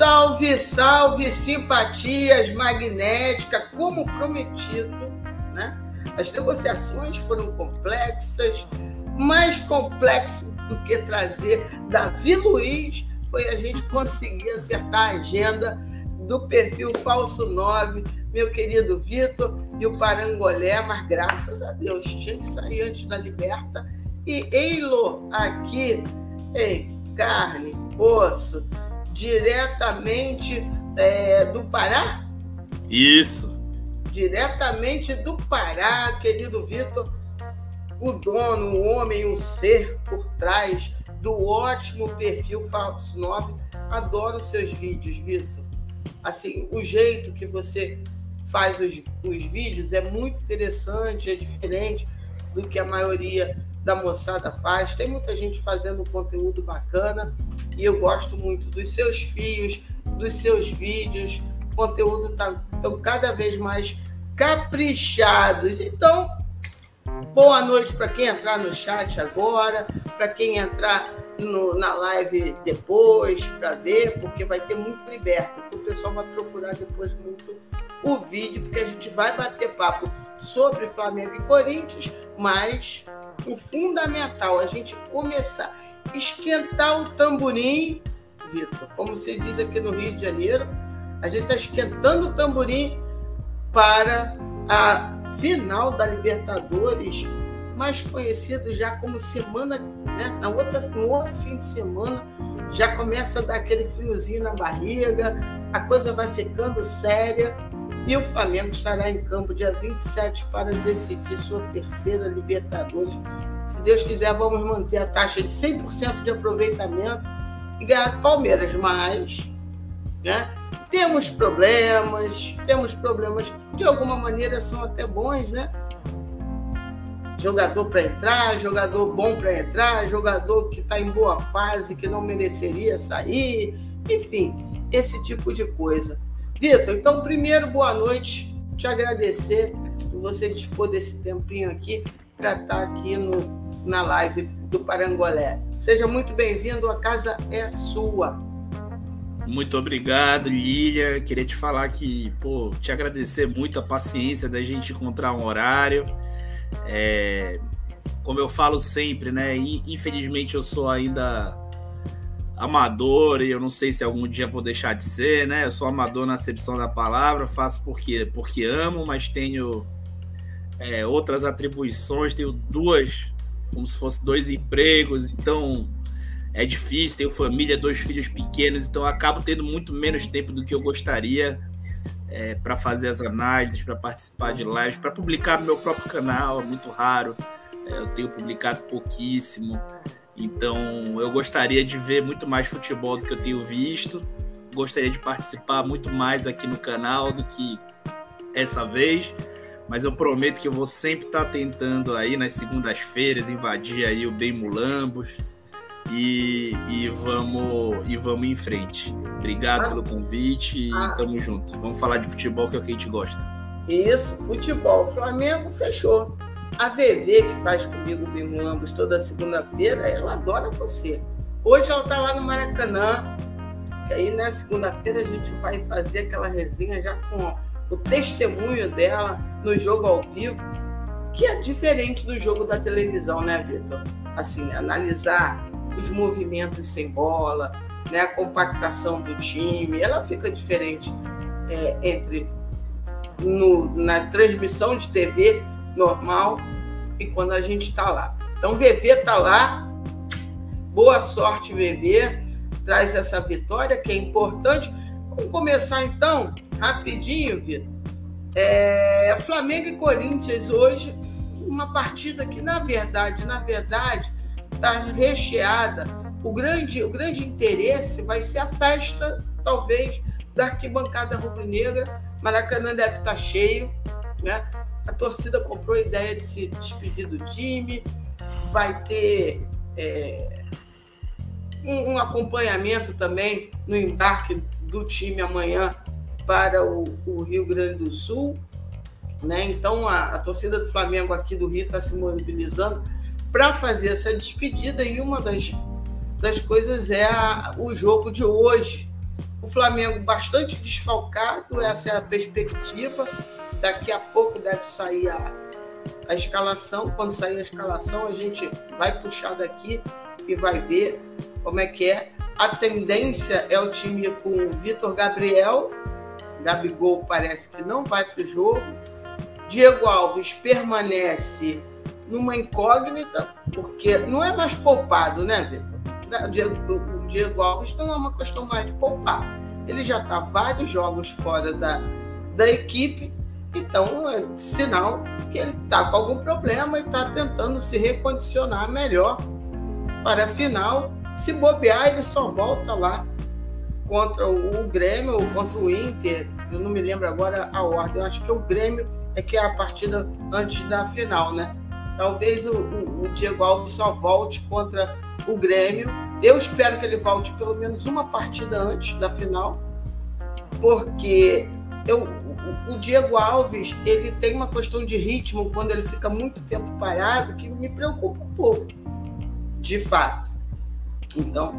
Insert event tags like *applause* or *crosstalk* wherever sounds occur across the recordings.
Salve, salve, simpatias magnética, como prometido, né? As negociações foram complexas, mais complexo do que trazer Davi Luiz foi a gente conseguir acertar a agenda do perfil Falso 9, meu querido Vitor e o Parangolé, mas graças a Deus, tinha que sair antes da liberta. E Eilo aqui em carne, osso, diretamente é, do Pará? Isso. Diretamente do Pará, querido Vitor, o dono, o homem, o ser por trás do ótimo perfil Falso 9. Adoro seus vídeos, Vitor. Assim, o jeito que você faz os, os vídeos é muito interessante, é diferente do que a maioria da moçada faz. Tem muita gente fazendo conteúdo bacana e eu gosto muito dos seus fios, dos seus vídeos. O conteúdo tá tão cada vez mais caprichados. Então, boa noite para quem entrar no chat agora, para quem entrar no, na live depois para ver, porque vai ter muito liberta. Então o pessoal vai procurar depois muito o vídeo, porque a gente vai bater papo sobre Flamengo e Corinthians, mas o fundamental a gente começar a esquentar o tamborim, Vitor, como se diz aqui no Rio de Janeiro, a gente está esquentando o tamborim para a final da Libertadores, mais conhecido já como semana, né? Na outra, no outro fim de semana já começa a dar aquele friozinho na barriga, a coisa vai ficando séria e o Flamengo estará em campo dia 27 para decidir sua terceira Libertadores. Se Deus quiser, vamos manter a taxa de 100% de aproveitamento e ganhar Palmeiras, mas né, temos problemas, temos problemas que de alguma maneira são até bons, né? Jogador para entrar, jogador bom para entrar, jogador que está em boa fase, que não mereceria sair, enfim, esse tipo de coisa. Vitor, então, primeiro, boa noite. Te agradecer por você dispor desse tempinho aqui para estar tá aqui no, na live do Parangolé. Seja muito bem-vindo, a casa é sua. Muito obrigado, Lilia. Queria te falar que, pô, te agradecer muito a paciência da gente encontrar um horário. É, como eu falo sempre, né? Infelizmente eu sou ainda amador e eu não sei se algum dia vou deixar de ser, né? Eu sou amador na acepção da palavra, faço porque, porque amo, mas tenho é, outras atribuições, tenho duas, como se fosse dois empregos, então é difícil, tenho família, dois filhos pequenos, então acabo tendo muito menos tempo do que eu gostaria é, para fazer as análises, para participar de lives, para publicar no meu próprio canal, é muito raro. É, eu tenho publicado pouquíssimo. Então, eu gostaria de ver muito mais futebol do que eu tenho visto. Gostaria de participar muito mais aqui no canal do que essa vez. Mas eu prometo que eu vou sempre estar tá tentando aí nas segundas-feiras invadir aí o Bem Mulambos e, e, vamos e vamos em frente. Obrigado ah. pelo convite e ah. tamo junto. Vamos falar de futebol que é o que a gente gosta. Isso, futebol. Flamengo fechou. A VV, que faz comigo o Bimulambos toda segunda-feira, ela adora você. Hoje ela está lá no Maracanã. E aí na segunda-feira a gente vai fazer aquela resenha já com o testemunho dela no jogo ao vivo, que é diferente do jogo da televisão, né, Vitor? Assim, analisar os movimentos sem bola, né, a compactação do time, ela fica diferente é, entre no, na transmissão de TV normal e quando a gente está lá. Então, VV está lá. Boa sorte, VV. Traz essa vitória que é importante. Vamos começar então, rapidinho, Vitor. É, Flamengo e Corinthians hoje, uma partida que, na verdade, na verdade, está recheada. O grande, o grande interesse vai ser a festa, talvez, da arquibancada rubro-negra. Maracanã deve estar tá cheio, né? A torcida comprou a ideia de se despedir do time, vai ter é, um, um, acompanhamento também no embarque do time amanhã para o, o Rio Grande do Sul. Né? Então, a, a, torcida do Flamengo aqui do Rio está se mobilizando para fazer essa despedida, e uma das, das coisas é a, o jogo de hoje O Flamengo bastante desfalcado, essa é a perspectiva. Daqui a pouco deve sair a, a escalação. Quando sair a escalação, a gente vai puxar daqui e vai ver como é que é. A tendência é o time com o Vitor Gabriel. Gabigol parece que não vai para o jogo. Diego Alves permanece numa incógnita, porque não é mais poupado, né, Vitor? O Diego, o Diego Alves não é uma questão mais de poupar. Ele já está vários jogos fora da, da equipe, então é sinal que ele está com algum problema e está tentando se recondicionar melhor para a final. Se bobear, ele só volta lá contra o Grêmio ou contra o Inter. Eu não me lembro agora a ordem. Eu acho que o Grêmio é que é a partida antes da final, né? Talvez o, o, o Diego Alves só volte contra o Grêmio. Eu espero que ele volte pelo menos uma partida antes da final, porque eu, o, Diego Alves ele tem uma questão de ritmo quando ele fica muito tempo parado que me preocupa um pouco, de fato. Então,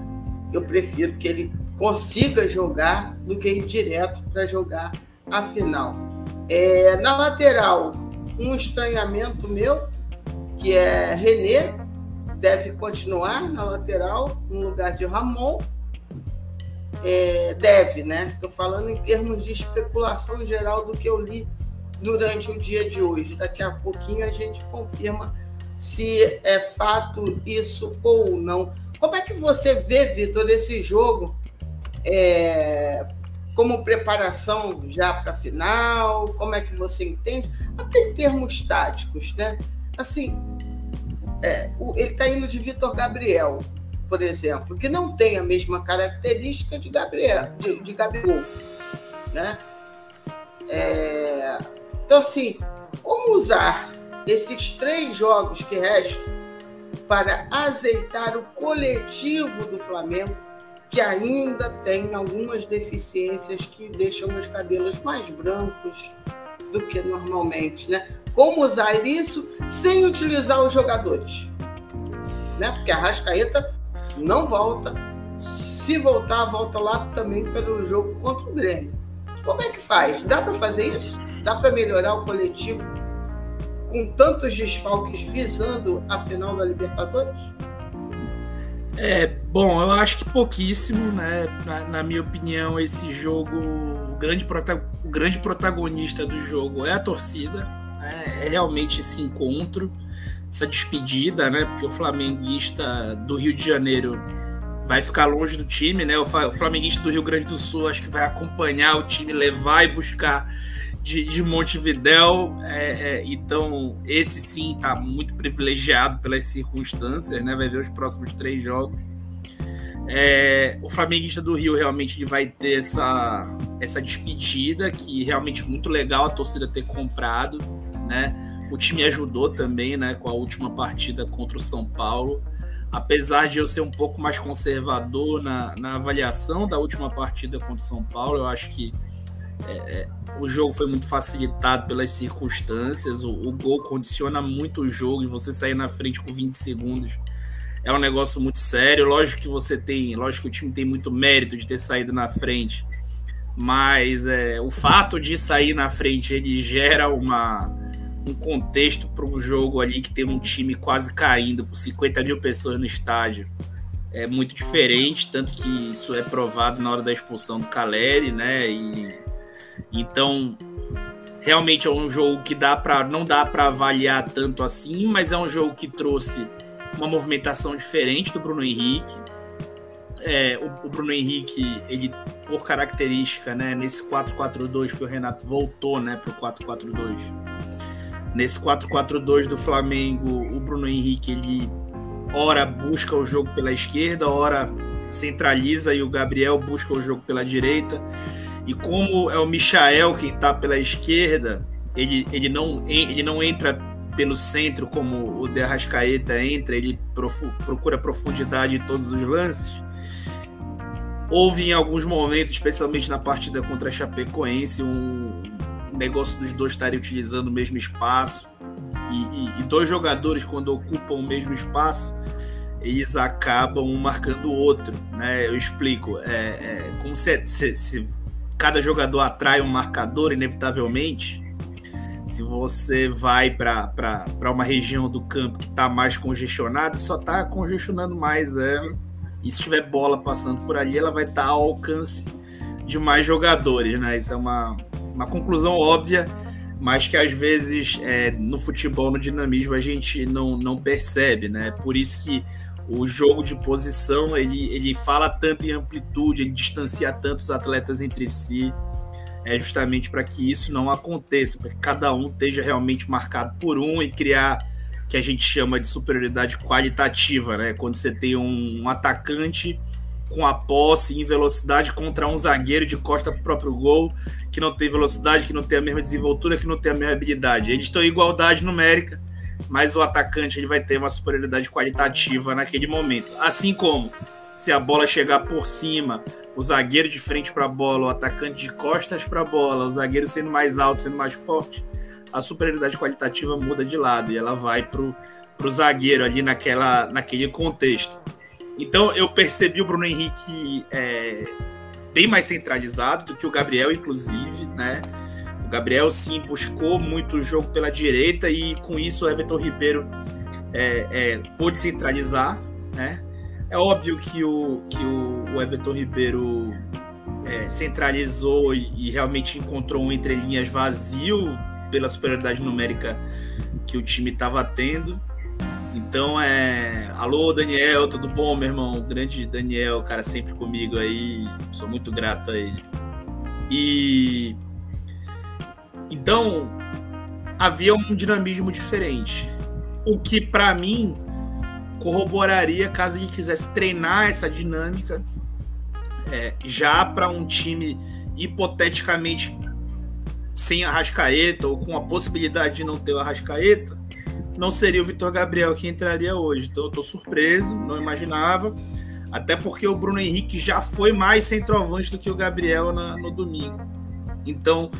eu prefiro que ele consiga jogar do que ir direto para jogar a final. É, na lateral, um estranhamento meu, que é René, deve continuar na lateral, no lugar de Ramon. É, deve, né? Estou falando em termos de especulação geral do que eu li durante o dia de hoje. Daqui a pouquinho a gente confirma se é fato isso ou não. Como é que você vê, Vitor, esse jogo é, como preparação já para a final? Como é que você entende? Até em termos táticos, né? Assim, é, o, ele está indo de Vitor Gabriel, por exemplo, que não tem a mesma característica de Gabriel, de, de Gabigol, né? É, então, assim, como usar esses três jogos que restam para azeitar o coletivo do Flamengo que ainda tem algumas deficiências que deixam meus cabelos mais brancos do que normalmente, né? Como usar isso sem utilizar os jogadores, né? Porque a Rascaeta não volta. Se voltar, volta lá também pelo jogo contra o Grêmio. Como é que faz? Dá para fazer isso? Dá para melhorar o coletivo com tantos desfalques visando a final da Libertadores? É, bom, eu acho que pouquíssimo, né? Na, na minha opinião, esse jogo, o grande, o grande protagonista do jogo é a torcida, né? é realmente esse encontro, essa despedida, né? Porque o flamenguista do Rio de Janeiro vai ficar longe do time, né? O flamenguista do Rio Grande do Sul acho que vai acompanhar o time, levar e buscar de, de Montevidéu. É, é, então, esse sim está muito privilegiado pelas circunstâncias, né? Vai ver os próximos três jogos. É, o flamenguista do Rio realmente vai ter essa, essa despedida, que realmente muito legal a torcida ter comprado, né? O time ajudou também, né, com a última partida contra o São Paulo. Apesar de eu ser um pouco mais conservador na, na avaliação da última partida contra o São Paulo, eu acho que é, é, o jogo foi muito facilitado pelas circunstâncias. O, o, gol condiciona muito o jogo e você sair na frente com 20 segundos é um negócio muito sério. Lógico que você tem, lógico que o time tem muito mérito de ter saído na frente, mas é, o fato de sair na frente ele gera uma, um contexto para um jogo ali que tem um time quase caindo, com 50 mil pessoas no estádio. É muito diferente, tanto que isso é provado na hora da expulsão do Caleri, né? E então, realmente é um jogo que dá para não dá para avaliar tanto assim, mas é um jogo que trouxe uma movimentação diferente do Bruno Henrique. É, o, o, Bruno Henrique, ele por característica, né, nesse 4-4-2 que o Renato voltou, né, pro 4-4-2. Nesse 4-4-2 do Flamengo, o Bruno Henrique ele ora busca o jogo pela esquerda, ora centraliza e o Gabriel busca o jogo pela direita. E como é o Michael quem está pela esquerda, ele, ele, não, ele não entra pelo centro como o De Arrascaeta entra, ele profu procura profundidade em todos os lances. Houve em alguns momentos, especialmente na partida contra a Chapecoense, um negócio dos dois estarem utilizando o mesmo espaço. E, e, e dois jogadores, quando ocupam o mesmo espaço, eles acabam um marcando o outro, né? Eu explico. É, é como se, se, se, cada jogador atrai um marcador, inevitavelmente. Se você vai para uma região do campo que está mais congestionada, só está congestionando mais ela. E se tiver bola passando por ali, ela vai estar tá ao alcance de mais jogadores, né? Isso é uma, uma conclusão óbvia, mas que às vezes é, no futebol, no dinamismo, a gente não, não percebe, né? Por isso que o jogo de posição ele, ele fala tanto em amplitude, ele distancia tanto os atletas entre si, é justamente para que isso não aconteça, para que cada um esteja realmente marcado por um e criar que a gente chama de superioridade qualitativa, né? Quando você tem um, um atacante com a posse em velocidade contra um zagueiro de costa para o próprio gol, que não tem velocidade, que não tem a mesma desenvoltura, que não tem a mesma habilidade. Eles estão em igualdade numérica, mas o atacante ele vai ter uma superioridade qualitativa naquele momento. Assim como se a bola chegar por cima, o zagueiro de frente para a bola, o atacante de costas para a bola, o zagueiro sendo mais alto, sendo mais forte, a superioridade qualitativa muda de lado e ela vai para o zagueiro ali naquela, naquele contexto. Então eu percebi o Bruno Henrique é, bem mais centralizado do que o Gabriel, inclusive, né? Gabriel sim buscou muito o jogo pela direita e com isso o Everton Ribeiro é, é, pôde centralizar, né? É óbvio que o, que o, o Everton Ribeiro é, centralizou e, e, realmente encontrou um entrelinhas vazio pela superioridade numérica que o time estava tendo. Então é. Alô, Daniel, tudo bom, meu irmão? O grande Daniel, cara, sempre comigo aí. Sou muito grato a ele. E então, havia um dinamismo diferente. O que, para mim, corroboraria caso ele quisesse treinar essa dinâmica é, já para um time hipoteticamente sem Arrascaeta ou com a possibilidade de não ter o Arrascaeta, não seria o Vitor Gabriel que entraria hoje. Então eu estou surpreso, não imaginava. Até porque o Bruno Henrique já foi mais centroavante do que o Gabriel na, no domingo. Então,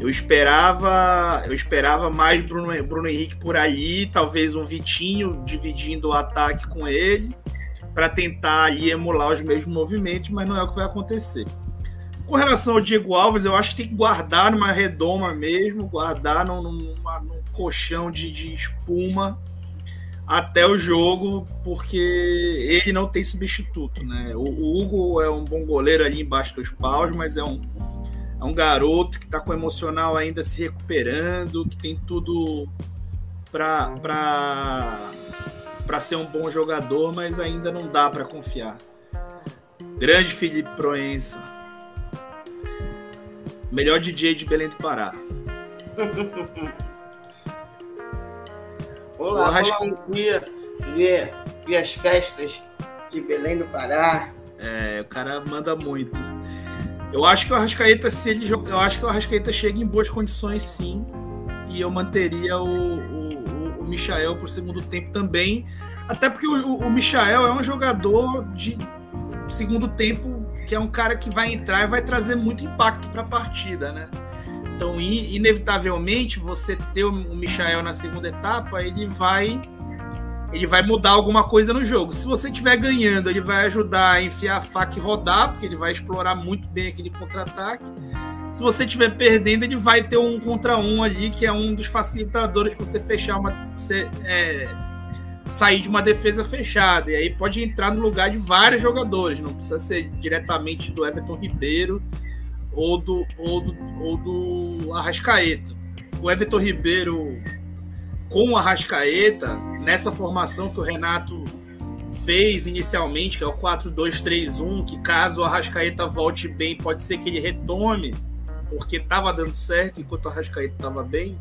eu esperava, eu esperava mais Bruno, Bruno Henrique por ali, talvez um Vitinho dividindo o ataque com ele, para tentar ali emular os mesmos movimentos, mas não é o que vai acontecer. Com relação ao Diego Alves, eu acho que tem que guardar numa redoma mesmo, guardar num, num colchão de, de espuma até o jogo, porque ele não tem substituto, né? O, o Hugo é um bom goleiro ali embaixo dos paus, mas é um é um garoto que está com o emocional ainda se recuperando, que tem tudo para ser um bom jogador, mas ainda não dá para confiar. Grande Felipe Proença. Melhor DJ de Belém do Pará. olá, bom dia. Ver, ver as festas de Belém do Pará. É, o cara manda muito. Eu acho que o Arrascaeta, se ele eu acho que o Arrascaeta chega em boas condições, sim. E eu manteria o, o, o Michael para o segundo tempo também. Até porque o, o Michael é um jogador de segundo tempo que é um cara que vai entrar e vai trazer muito impacto para a partida, né? Então, inevitavelmente, você ter o Michael na segunda etapa, ele vai ele vai mudar alguma coisa no jogo. Se você estiver ganhando, ele vai ajudar a enfiar a faca e rodar, porque ele vai explorar muito bem aquele contra-ataque. Se você estiver perdendo, ele vai ter um contra um ali, que é um dos facilitadores para você fechar uma. Você, é, sair de uma defesa fechada. E aí pode entrar no lugar de vários jogadores, não precisa ser diretamente do Everton Ribeiro ou do, ou do, ou do Arrascaeta. O Everton Ribeiro com o Arrascaeta, nessa formação que o Renato fez inicialmente, que é o 4-2-3-1, que caso o Arrascaeta volte bem, pode ser que ele retome, porque estava dando certo enquanto o Arrascaeta estava bem.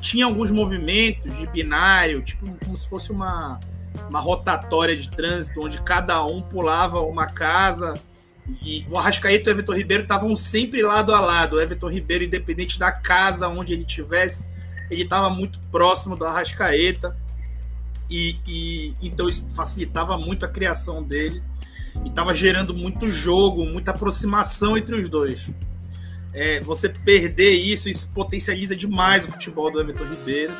Tinha alguns movimentos de binário, tipo como se fosse uma, uma rotatória de trânsito, onde cada um pulava uma casa. E o Arrascaeta e o Everton Ribeiro estavam sempre lado a lado. O Everton Ribeiro, independente da casa onde ele tivesse, ele estava muito próximo do Arrascaeta e, e então isso facilitava muito a criação dele e estava gerando muito jogo, muita aproximação entre os dois. É, você perder isso, isso potencializa demais o futebol do Everton Ribeiro.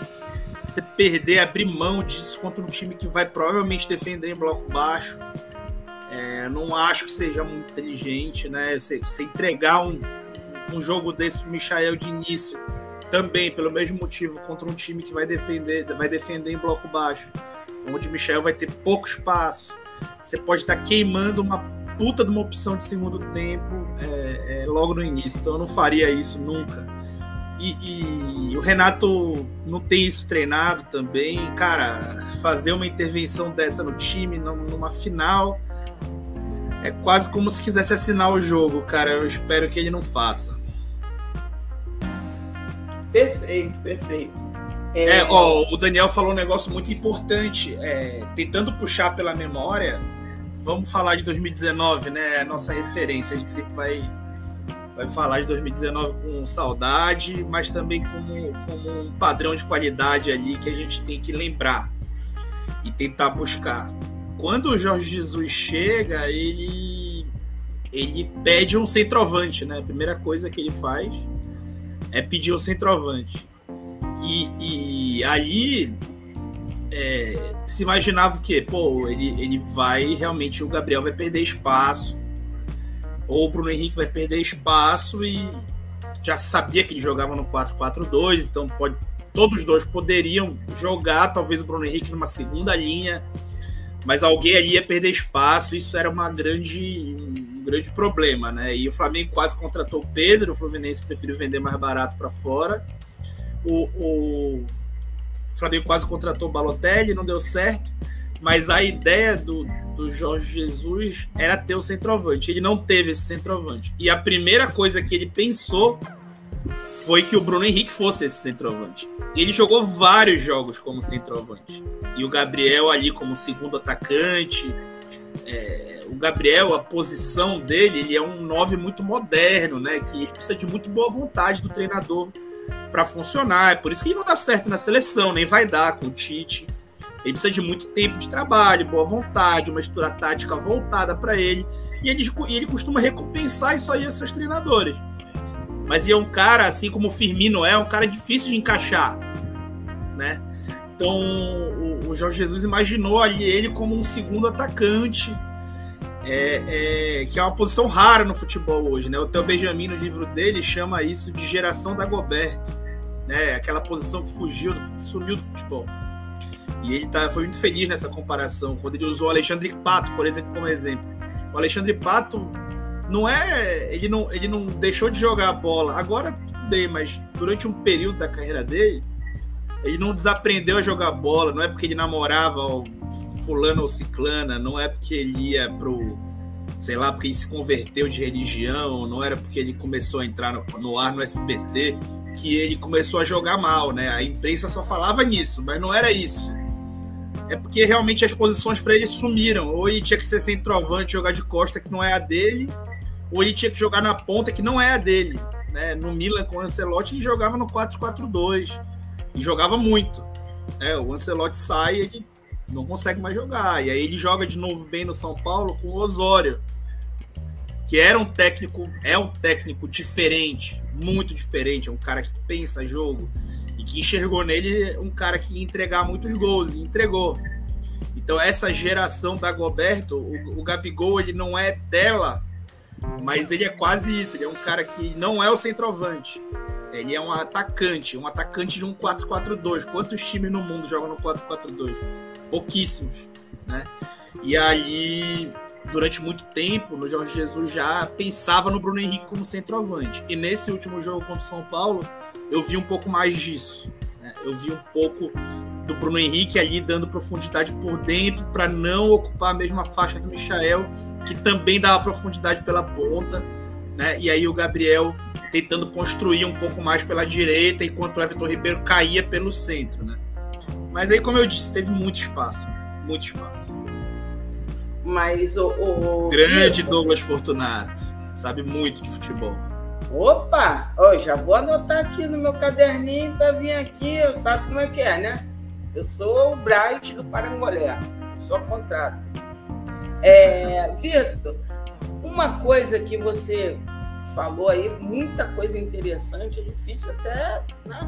você perder, abrir mão disso contra um time que vai provavelmente defender em bloco baixo. É, não acho que seja muito inteligente, né? Você, você entregar um, um jogo desse pro Michael de início, também pelo mesmo motivo, contra um time que vai defender, vai defender em bloco baixo, onde o Michel vai ter pouco espaço. Você pode estar queimando uma puta de uma opção de segundo tempo é, é, logo no início. Então eu não faria isso nunca. E, e, o Renato não tem isso treinado também. Cara, fazer uma intervenção dessa no time, numa final, é quase como se quisesse assinar o jogo, cara. Eu espero que ele não faça. Perfeito, perfeito. É, é ó, o Daniel falou um negócio muito importante. É, tentando puxar pela memória, vamos falar de 2019, né? A nossa referência. A gente sempre vai vai falar de 2019 com saudade, mas também como, como um padrão de qualidade ali que a gente tem que lembrar e tentar buscar. Quando o Jorge Jesus chega, ele ele pede um centroavante, né? A primeira coisa que ele faz é pedir um centroavante. E, e ali é, se imaginava o quê? Pô, ele, ele vai realmente, o Gabriel vai perder espaço ou o Bruno Henrique vai perder espaço e já sabia que ele jogava no 4-4-2, então pode, todos os dois poderiam jogar, talvez o Bruno Henrique numa segunda linha, mas alguém ali ia perder espaço, isso era uma grande, um grande problema, né? E o Flamengo quase contratou o Pedro, o Fluminense preferiu vender mais barato para fora. O, o, Flamengo quase contratou o Balotelli, não deu certo mas a ideia do, do Jorge Jesus era ter o centroavante. Ele não teve esse centroavante. E a primeira coisa que ele pensou foi que o Bruno Henrique fosse esse centroavante. Ele jogou vários jogos como centroavante. E o Gabriel ali como segundo atacante. É, o Gabriel, a posição dele, ele é um 9 muito moderno, né? Que precisa de muito boa vontade do treinador para funcionar. É por isso que ele não dá certo na seleção, nem vai dar com o Tite. Ele precisa de muito tempo de trabalho, boa vontade, uma estrutura tática voltada para ele. E ele, ele costuma recompensar isso aí a seus treinadores. Mas ele é um cara, assim como o Firmino é, um cara difícil de encaixar, né? Então o, o Jorge Jesus imaginou ali ele como um segundo atacante, é, é, que é uma posição rara no futebol hoje, né? O Theo Benjamin, no livro dele, chama isso de geração da Goberto, né? Aquela posição que fugiu, sumiu do futebol. E ele tá, foi muito feliz nessa comparação, quando ele usou o Alexandre Pato, por exemplo, como exemplo. O Alexandre Pato não é. Ele não, ele não deixou de jogar a bola. Agora tudo bem, mas durante um período da carreira dele, ele não desaprendeu a jogar bola. Não é porque ele namorava fulano ou ciclana, não é porque ele ia pro. Sei lá, porque ele se converteu de religião, não era porque ele começou a entrar no, no ar no SBT que ele começou a jogar mal, né? A imprensa só falava nisso, mas não era isso é porque realmente as posições para ele sumiram. Ou ele tinha que ser centroavante, jogar de costa, que não é a dele, ou ele tinha que jogar na ponta, que não é a dele. Né? No Milan, com o Ancelotti, ele jogava no 4-4-2 e jogava muito. É, o Ancelotti sai ele não consegue mais jogar. E aí ele joga de novo bem no São Paulo com o Osório, que era um técnico, é um técnico diferente, muito diferente, é um cara que pensa jogo, que enxergou nele um cara que ia entregar muitos gols e entregou. Então essa geração da Goberto, o, o Gabigol ele não é dela, mas ele é quase isso. Ele é um cara que não é o centroavante. Ele é um atacante, um atacante de um 4-4-2. Quantos times no mundo jogam no 4-4-2? Pouquíssimos, né? E ali, durante muito tempo, no Jorge Jesus já pensava no Bruno Henrique como centroavante. E nesse último jogo contra o São Paulo, eu vi um pouco mais disso. Né? Eu vi um pouco do Bruno Henrique ali dando profundidade por dentro para não ocupar a mesma faixa do Michael, que também dava profundidade pela ponta. Né? E aí o Gabriel tentando construir um pouco mais pela direita, enquanto o Everton Ribeiro caía pelo centro. Né? Mas aí, como eu disse, teve muito espaço. Muito espaço. Mas o. o... Grande Douglas Fortunato. Sabe muito de futebol. Opa! Oh, já vou anotar aqui no meu caderninho para vir aqui, sabe como é que é, né? Eu sou o Bright do Parangolé, só contrato. É, Vitor, uma coisa que você falou aí, muita coisa interessante, é difícil até né,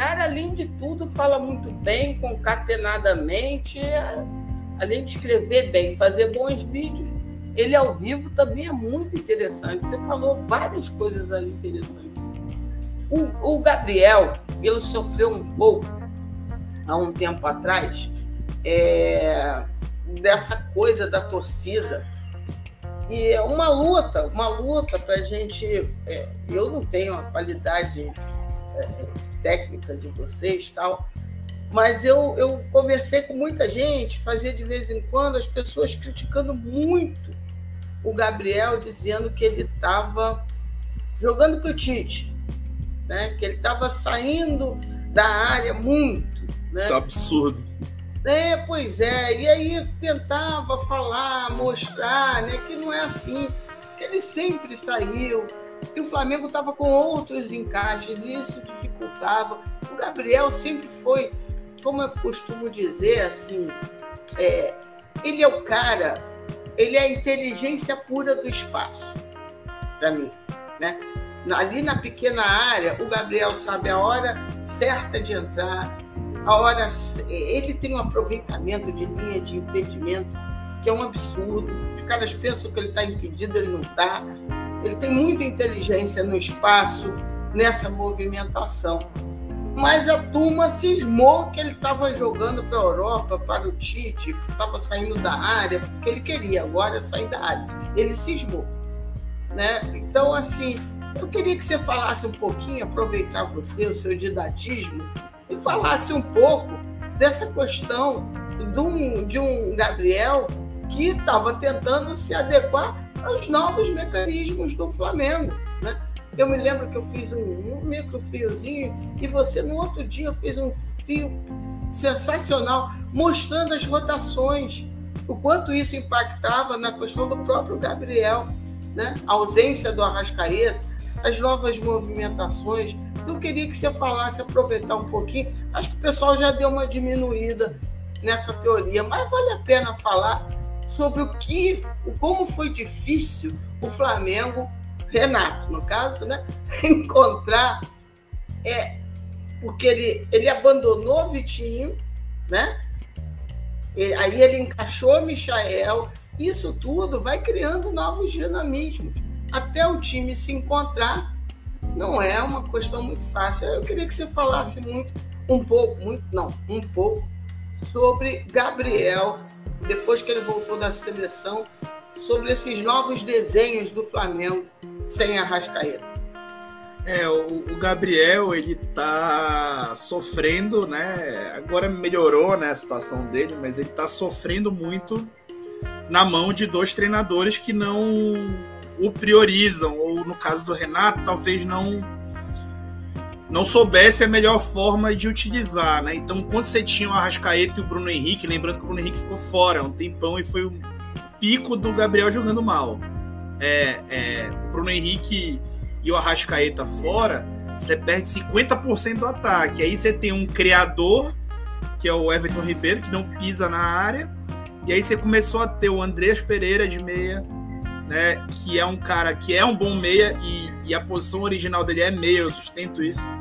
cara, além de tudo, fala muito bem, concatenadamente, além de escrever bem, fazer bons vídeos. Ele ao vivo também é muito interessante. Você falou várias coisas ali interessantes. O, o Gabriel, ele sofreu um pouco há um tempo atrás é, dessa coisa da torcida. E é uma luta, uma luta para a gente. É, eu não tenho a qualidade é, técnica de vocês tal, mas eu, eu conversei com muita gente, fazia de vez em quando as pessoas criticando muito o Gabriel, dizendo que ele estava jogando para o Tite, né? que ele estava saindo da área muito. Né? Isso é absurdo. É, pois é. E aí tentava falar, mostrar né, que não é assim. Que ele sempre saiu, que o Flamengo estava com outros encaixes e isso dificultava. O Gabriel sempre foi, como eu costumo dizer, assim, é, ele é o cara, ele é a inteligência pura do espaço, para mim. Né? Ali na pequena área, o Gabriel sabe a hora certa de entrar, a hora. Ele tem um aproveitamento de linha de impedimento que é um absurdo. Os caras pensam que ele está impedido, ele não está. Ele tem muita inteligência no espaço, nessa movimentação. Mas a turma cismou que ele estava jogando para a Europa, para o Tite, que estava saindo da área, porque ele queria agora sair da área. Ele cismou. Né? Então, assim, eu queria que você falasse um pouquinho, aproveitar você, o seu didatismo, e falasse um pouco dessa questão de um, de um Gabriel que estava tentando se adequar aos novos mecanismos do Flamengo. Né? Eu me lembro que eu fiz um, microfiozinho e você, no outro dia, fez um fio sensacional mostrando as rotações, o quanto isso impactava na questão do próprio Gabriel, né? a ausência do Arrascaeta, as novas movimentações. Então, eu queria que você falasse, aproveitar um pouquinho. Acho que o pessoal já deu uma diminuída nessa teoria, mas vale a pena falar sobre o que, como foi difícil o Flamengo, Renato, no caso, né, *laughs* encontrar é porque ele, ele abandonou o Vitinho, né? E, aí ele encaixou Michael. Isso tudo vai criando novos dinamismos até o time se encontrar, não é uma questão muito fácil. Eu queria que você falasse muito, um pouco, muito não, um pouco, sobre Gabriel, depois que ele voltou da seleção, sobre esses novos desenhos do Flamengo sem a Rascaeta. É, o, o, Gabriel, ele tá sofrendo, né? Agora melhorou né, a situação dele, mas ele tá sofrendo muito na mão de dois treinadores que não o priorizam, ou no caso do Renato, talvez não não soubesse a melhor forma de utilizar, né? Então, quando você tinha o Arrascaeta e o Bruno Henrique, lembrando que o Bruno Henrique ficou fora um tempão e foi o pico do Gabriel jogando mal. É, é, o Bruno Henrique e o Arrascaeta fora, você perde 50% do ataque. Aí você tem um criador, que é o Everton Ribeiro, que não pisa na área. E aí você começou a ter o Andrés Pereira de meia, né? Que é um cara que é um bom meia e, e a posição original dele é meia, eu sustento isso.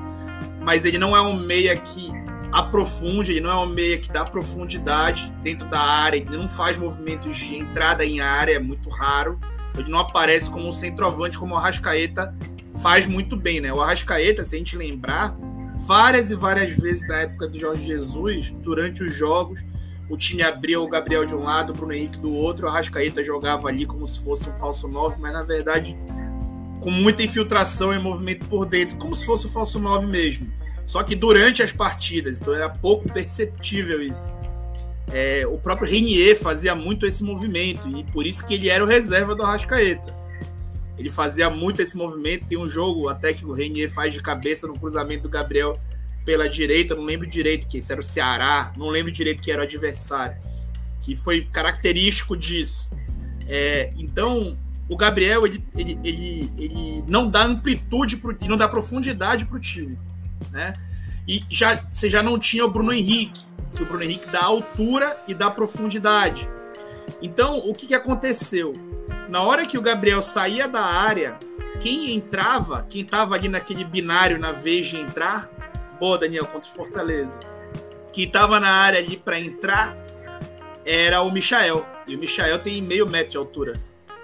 Mas ele não é um meia que aprofunde, ele não é um meia que dá profundidade dentro da área, ele não faz movimentos de entrada em área, é muito raro. Ele não aparece como um centroavante, como o Arrascaeta faz muito bem, né? O Arrascaeta, se a gente lembrar, várias e várias vezes na época do Jorge Jesus, durante os jogos, o time abria o Gabriel de um lado, o Bruno Henrique do outro, o Arrascaeta jogava ali como se fosse um falso 9, mas na verdade com muita infiltração e movimento por dentro, como se fosse o falso 9 mesmo. Só que durante as partidas, então era pouco perceptível isso. É, o próprio Renier fazia muito esse movimento e por isso que ele era o reserva do Arrascaeta. Ele fazia muito esse movimento. Tem um jogo até que o Renier faz de cabeça no cruzamento do Gabriel pela direita, não lembro direito que esse era o Ceará, não lembro direito que era o adversário, que foi característico disso. É, então, o Gabriel ele, ele, ele, ele não dá amplitude, pro, não dá profundidade para o time, né? E já, você já não tinha o Bruno Henrique, que o Bruno Henrique dá altura e dá profundidade. Então, o que, que aconteceu? Na hora que o Gabriel saía da área, quem entrava, quem estava ali naquele binário na vez de entrar, boa, Daniel, contra o Fortaleza. Quem estava na área ali para entrar era o Michael. E o Michael tem meio metro de altura.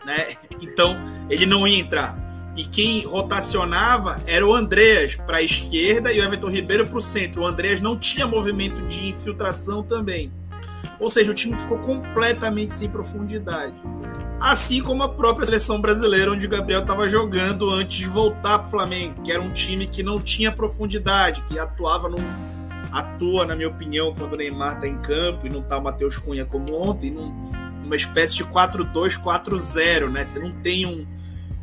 Né? Então ele não ia entrar. E quem rotacionava era o Andreas para a esquerda e o Everton Ribeiro para o centro. O Andreas não tinha movimento de infiltração também. Ou seja, o time ficou completamente sem profundidade. Assim como a própria seleção brasileira, onde o Gabriel estava jogando antes de voltar para o Flamengo, que era um time que não tinha profundidade, que atuava no. atua, na minha opinião, quando o Neymar está em campo e não está o Matheus Cunha como ontem, num, numa espécie de 4-2-4-0, né? Você não tem um,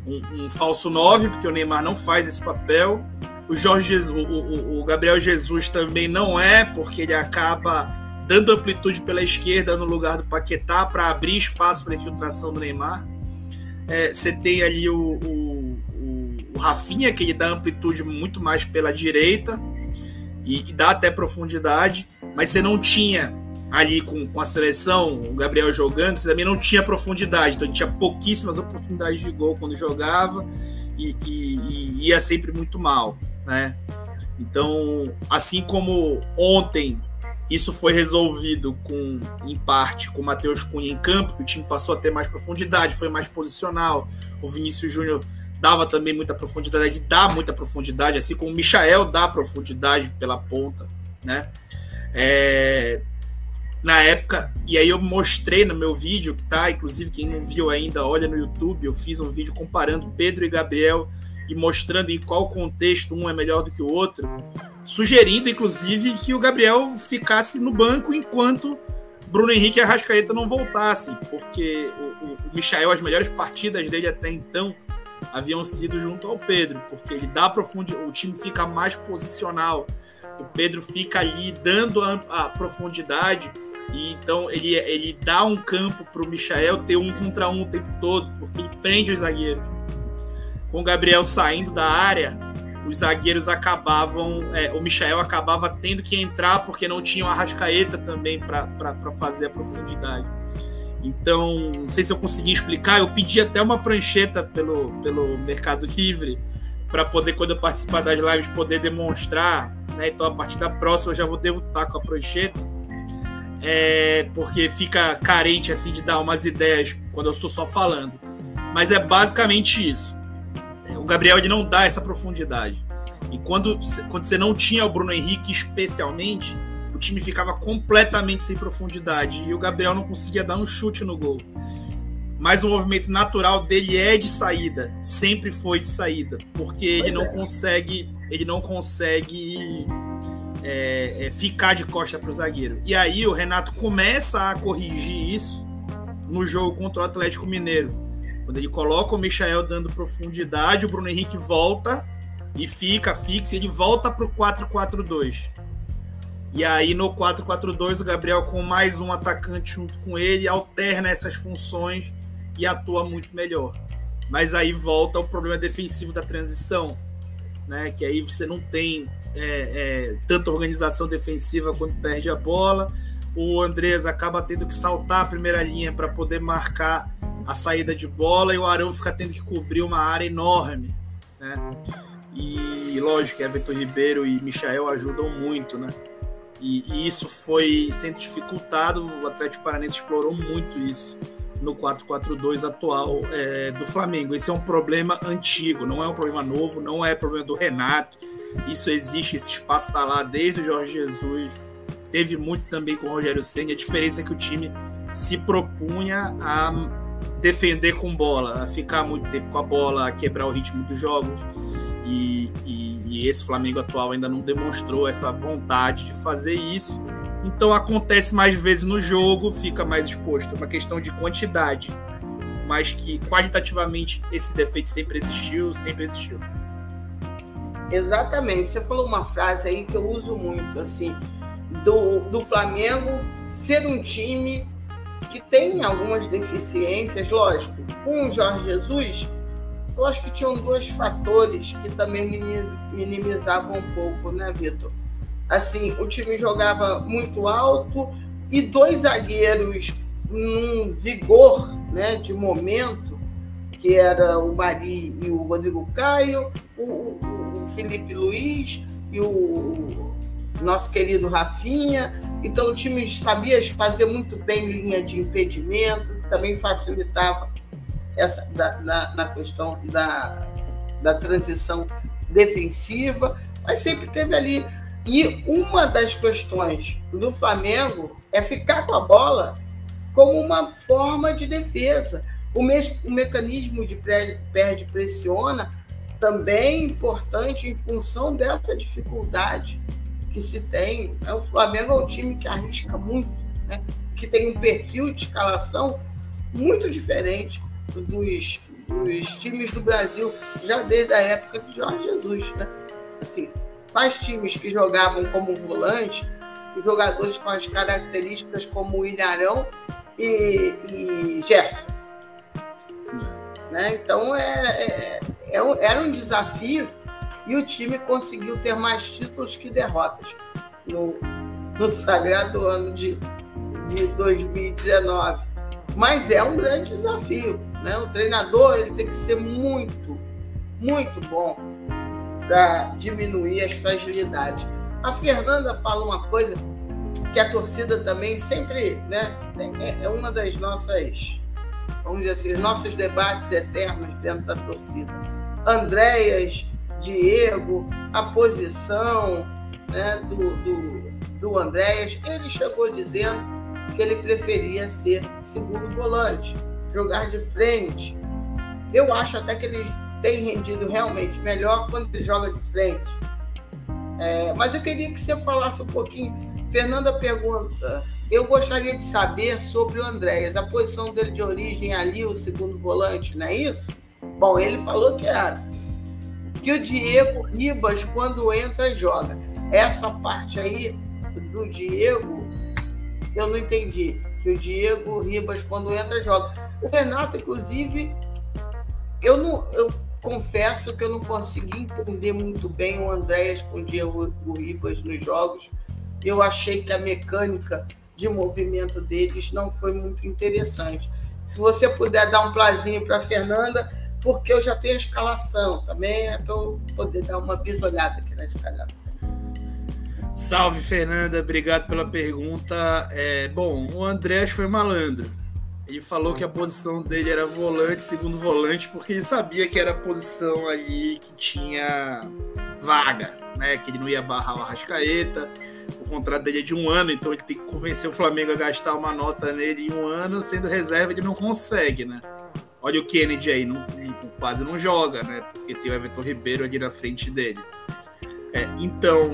um, um, falso 9, porque o Neymar não faz esse papel. O Jorge Jesus, o, o, Gabriel Jesus também não é, porque ele acaba dando amplitude pela esquerda no lugar do Paquetá para abrir espaço para infiltração do Neymar. É, você tem ali o, o, o, o, Rafinha, que ele dá amplitude muito mais pela direita e, e, dá até profundidade, mas você não tinha ali com, com a seleção, o Gabriel jogando, você também não tinha profundidade, então tinha pouquíssimas oportunidades de gol quando jogava e, e, e ia sempre muito mal, né? Então, assim como ontem isso foi resolvido com, em parte, com o Matheus Cunha em campo, que o time passou a ter mais profundidade, foi mais posicional. O Vinícius Júnior dava também muita profundidade, dá muita profundidade, assim como o Michael dá profundidade pela ponta, né? É, na época, e aí eu mostrei no meu vídeo, que tá, inclusive quem não viu ainda, olha no YouTube, eu fiz um vídeo comparando Pedro e Gabriel e mostrando em qual contexto um é melhor do que o outro, sugerindo, inclusive, que o Gabriel ficasse no banco enquanto Bruno Henrique e Arrascaeta não voltassem, porque o, o, Michael, as melhores partidas dele até então haviam sido junto ao Pedro, porque ele dá profundidade, o time fica mais posicional, o Pedro fica ali dando a, a profundidade, e então ele, ele dá um campo para o Michael ter um contra um o tempo todo, porque ele prende os zagueiros com o Gabriel saindo da área, os zagueiros acabavam, é, o Michael acabava tendo que entrar porque não tinha o Arrascaeta também para fazer a profundidade. Então, não sei se eu consegui explicar, eu pedi até uma prancheta pelo, pelo Mercado Livre para poder, quando eu participar das lives, poder demonstrar. Né? Então, a partir da próxima, eu já vou devo estar com a prancheta, é, porque fica carente assim de dar umas ideias quando eu estou só falando. Mas é basicamente isso o Gabriel ele não dá essa profundidade. E quando, quando você não tinha o Bruno Henrique especialmente, o time ficava completamente sem profundidade e o Gabriel não conseguia dar um chute no gol. Mas o movimento natural dele é de saída, sempre foi de saída, porque ele não é. consegue, ele não consegue é, é, ficar de costa para o zagueiro. E aí o Renato começa a corrigir isso no jogo contra o Atlético Mineiro quando ele coloca o Michael dando profundidade, o Bruno Henrique volta e fica fixo, e ele volta para o 4-4-2. E aí no 4-4-2 o Gabriel com mais um atacante junto com ele alterna essas funções e atua muito melhor. Mas aí volta o problema defensivo da transição, né? Que aí você não tem é, é, tanta organização defensiva quando perde a bola. O Andrés acaba tendo que saltar a primeira linha para poder marcar a saída de bola e o Arão fica tendo que cobrir uma área enorme, né? E lógico, Everton Ribeiro e Michael ajudam muito, né? E, e, isso foi sendo dificultado, o Atlético Paranense explorou muito isso no 4-4-2 atual é, do Flamengo. Esse é um problema antigo, não é um problema novo, não é problema do Renato. Isso existe, esse espaço está lá desde o Jorge Jesus. Teve muito também com o Rogério Senna. A diferença é que o time se propunha a defender com bola, a ficar muito tempo com a bola, a quebrar o ritmo dos jogos. E, e, e, esse Flamengo atual ainda não demonstrou essa vontade de fazer isso. Então acontece mais vezes no jogo, fica mais exposto. É uma questão de quantidade, mas que qualitativamente esse defeito sempre existiu, sempre existiu. Exatamente. Você falou uma frase aí que eu uso muito, assim, do, do Flamengo ser um time que tem algumas deficiências, lógico. Com o Jorge Jesus, eu acho que tinham dois fatores que também minimizavam um pouco, né, Vitor? Assim, o time jogava muito alto e dois zagueiros num vigor né, de momento, que era o Mari e o Rodrigo Caio, o, o, Felipe Luiz, e o nosso querido Rafinha. Então o time sabia fazer muito bem linha de impedimento, também facilitava essa da, na, na questão da, da transição defensiva, mas sempre teve ali. E uma das questões do Flamengo é ficar com a bola como uma forma de defesa. O, o mecanismo de perde-pressiona também é importante em função dessa dificuldade que se tem. Né? O Flamengo é um time que arrisca muito, né? que tem um perfil de escalação muito diferente dos, dos times do Brasil, já desde a época de Jorge Jesus. Né? Assim, quais times que jogavam como volante, jogadores com as características como Ilharão e, e Gerson. Né? Então é, é, é, era um desafio e o time conseguiu ter mais títulos que derrotas no, no sagrado ano de, de 2019. Mas é um grande desafio. Né? O treinador ele tem que ser muito, muito bom para diminuir as fragilidades. A Fernanda fala uma coisa que a torcida também sempre né, é, é uma das nossas, vamos dizer assim, nossos debates eternos dentro da torcida. Andréas, Diego, a posição né, do, do, do Andréas, ele chegou dizendo que ele preferia ser segundo volante, jogar de frente. Eu acho até que ele tem rendido realmente melhor quando ele joga de frente. É, mas eu queria que você falasse um pouquinho Fernanda pergunta: eu gostaria de saber sobre o Andréas, a posição dele de origem ali, o segundo volante, não é isso? Bom, ele falou que era. Que o Diego Ribas, quando entra, joga. Essa parte aí do Diego, eu não entendi. Que o Diego Ribas, quando entra, joga. O Renato, inclusive, eu não. Eu confesso que eu não consegui entender muito bem o Andréas com o Diego Ribas nos jogos eu achei que a mecânica de movimento deles não foi muito interessante. Se você puder dar um plazinho para a Fernanda, porque eu já tenho a escalação, também é para eu poder dar uma bisolhada aqui na escalação. Salve, Fernanda, obrigado pela pergunta. É, bom, o Andrés foi malandro. Ele falou que a posição dele era volante, segundo volante, porque ele sabia que era a posição ali que tinha vaga, né? Que ele não ia barrar o Arrascaeta o contrato dele é de um ano, então ele tem que convencer o Flamengo a gastar uma nota nele em um ano, sendo reserva, ele não consegue, né? Olha o Kennedy aí, não, quase não joga, né? Porque tem o Everton Ribeiro ali na frente dele. É, então,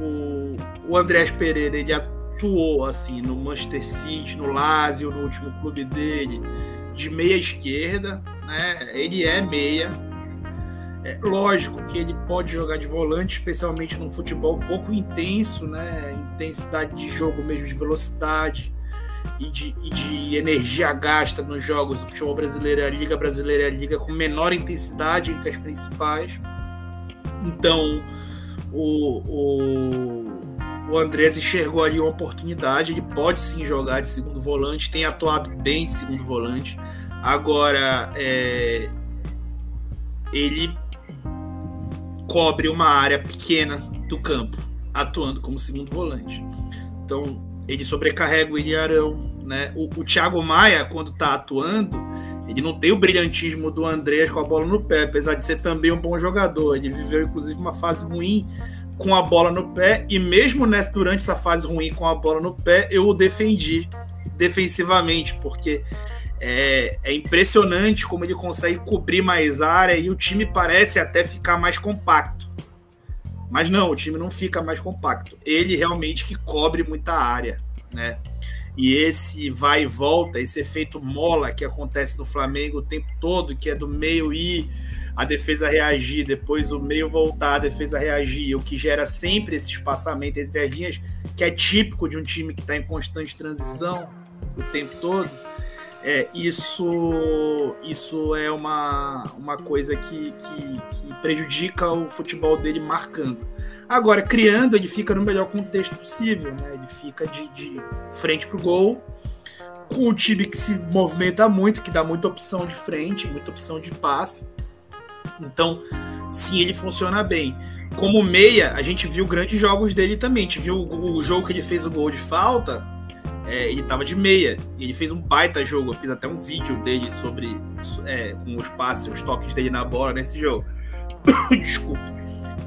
o, o Andrés Pereira, ele atuou assim no Manchester City, no Lazio, no último clube dele, de meia esquerda, né? Ele é meia, é lógico que ele pode jogar de volante, especialmente num futebol pouco intenso, né? Intensidade de jogo mesmo, de velocidade e de, e de energia gasta nos jogos. O futebol brasileiro, a Liga Brasileira é a liga com menor intensidade entre as principais. Então, o, o, o Andrés enxergou ali uma oportunidade. Ele pode sim jogar de segundo volante, tem atuado bem de segundo volante. Agora, é, ele cobre uma área pequena do campo, atuando como segundo volante. Então, ele sobrecarrega o Ilharão, né? O, o Thiago Maia, quando está atuando, ele não tem o brilhantismo do Andrés com a bola no pé, apesar de ser também um bom jogador. Ele viveu, inclusive, uma fase ruim com a bola no pé, e mesmo nessa, durante essa fase ruim com a bola no pé, eu o defendi defensivamente, porque é, é, impressionante como ele consegue cobrir mais área e o time parece até ficar mais compacto. Mas não, o time não fica mais compacto. Ele realmente que cobre muita área, né? E esse vai e volta, esse efeito mola que acontece no Flamengo o tempo todo, que é do meio ir, a defesa reagir, depois o meio voltar, a defesa reagir, o que gera sempre esse espaçamento entre as linhas, que é típico de um time que está em constante transição o tempo todo é, isso, isso é uma, uma coisa que, que, que, prejudica o futebol dele marcando. Agora, criando, ele fica no melhor contexto possível, né? Ele fica de, de frente para o gol, com o time que se movimenta muito, que dá muita opção de frente, muita opção de passe. Então, sim, ele funciona bem. Como meia, a gente viu grandes jogos dele também. A gente viu o, o jogo que ele fez o gol de falta, é, ele tava de meia. Ele fez um baita jogo. Eu fiz até um vídeo dele sobre é, com os passes, os toques dele na bola nesse jogo. *coughs* Desculpa.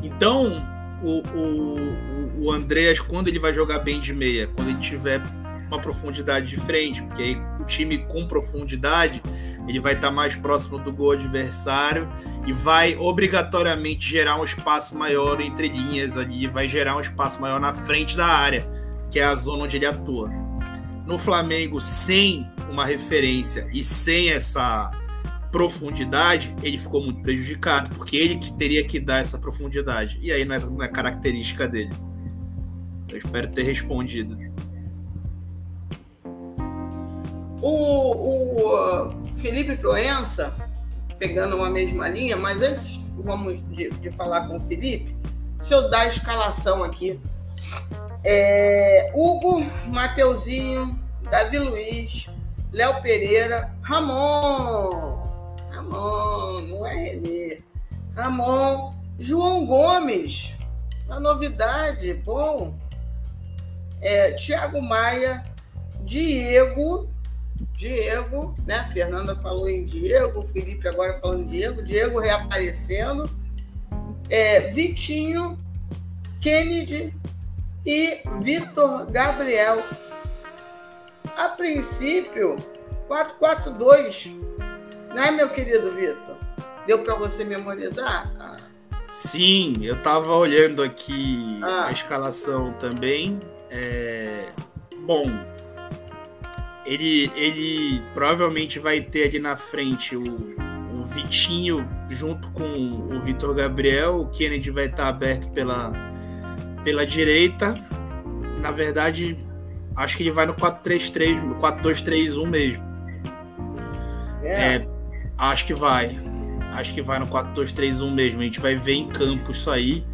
Então, o, o, o Andreas, quando ele vai jogar bem de meia, quando ele tiver uma profundidade diferente, porque aí o time com profundidade ele vai estar mais próximo do gol adversário e vai obrigatoriamente gerar um espaço maior entre linhas ali, vai gerar um espaço maior na frente da área, que é a zona onde ele atua. No Flamengo, sem uma referência e sem essa profundidade, ele ficou muito prejudicado, porque ele que teria que dar essa profundidade. E aí não é, não é característica dele. Eu espero ter respondido. O, o uh, Felipe Proença, pegando uma mesma linha, mas antes vamos de, de falar com o Felipe, se eu dar a escalação aqui. É, Hugo, Mateuzinho, Davi Luiz, Léo Pereira, Ramon, Ramon, não é Renê, Ramon, João Gomes, uma novidade, bom, é, Tiago Maia, Diego, Diego, né? Fernanda falou em Diego, Felipe agora falando em Diego, Diego reaparecendo, é, Vitinho, Kennedy e Vitor Gabriel. A princípio, 4-4-2, né, meu querido Vitor? Deu para você memorizar? Ah. Sim, eu estava olhando aqui ah. a escalação também. É... Bom, ele, ele provavelmente vai ter ali na frente o, o Vitinho junto com o Vitor Gabriel. O Kennedy vai estar aberto pela, pela direita. Na verdade, acho que ele vai no 4-3-3, no 4-2-3-1 mesmo. É. é. acho que vai. Acho que vai no 4-2-3-1 mesmo. A gente vai ver em campo isso aí.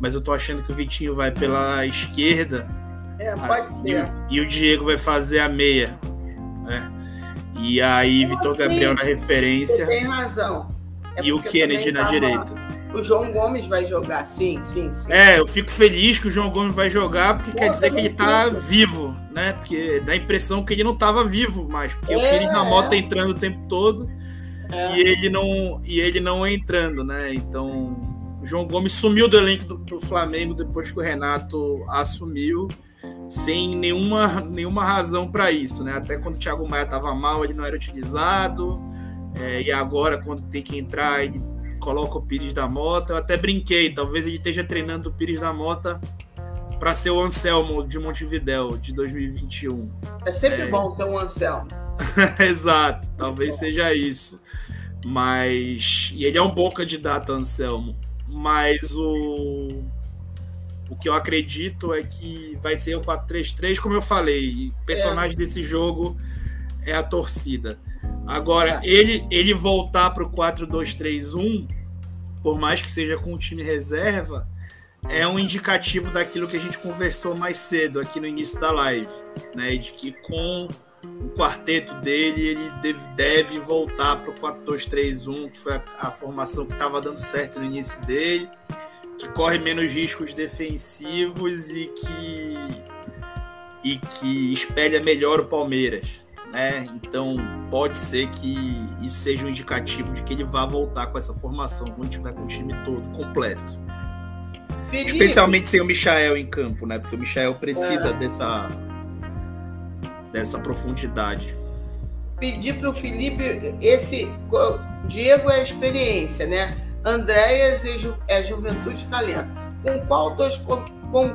Mas eu tô achando que o Vitinho vai pela esquerda. É, pode ser. E, e o Diego vai fazer a meia né? E aí, Vitor assim? Gabriel na referência. Você tem razão. É e o Kennedy na direita. O João Gomes vai jogar, sim, sim, sim. É, eu fico feliz que o João Gomes vai jogar, porque Pô, quer dizer que ele tá fico. vivo, né? Porque dá a impressão que ele não tava vivo mais, porque é, o Pires na moto tá entrando o tempo todo é. e ele não e ele não entrando, né? Então, o João Gomes sumiu do elenco do, do Flamengo depois que o Renato assumiu sem nenhuma, nenhuma razão para isso, né? Até quando o Thiago Maia estava mal, ele não era utilizado, é, e agora, quando tem que entrar, ele coloca o Pires da Mota. Eu até brinquei, talvez ele esteja treinando o Pires da Mota para ser o Anselmo de Montevidéu de 2021. É sempre é... bom ter um Anselmo. *laughs* Exato, talvez seja isso. Mas. E ele é um bom candidato, Anselmo. Mas o o que eu acredito é que vai ser o 4-3-3, como eu falei. O personagem é. desse jogo é a torcida. Agora, é. ele, ele voltar para o 4-2-3-1, por mais que seja com o time reserva, é um indicativo daquilo que a gente conversou mais cedo aqui no início da live, né? De que com o quarteto dele, ele deve, deve voltar para o 4-2-3-1, que foi a, a formação que estava dando certo no início dele que corre menos riscos defensivos e que e que espelha melhor o Palmeiras, né? Então pode ser que isso seja um indicativo de que ele vá voltar com essa formação quando tiver com o time todo completo. Felipe. Especialmente sem o Michael em campo, né? Porque o Michael precisa é. dessa dessa profundidade. Pedir para o Felipe esse Diego é experiência, né? Andréas é, Ju, é Juventude Talento. Com qual, dois, com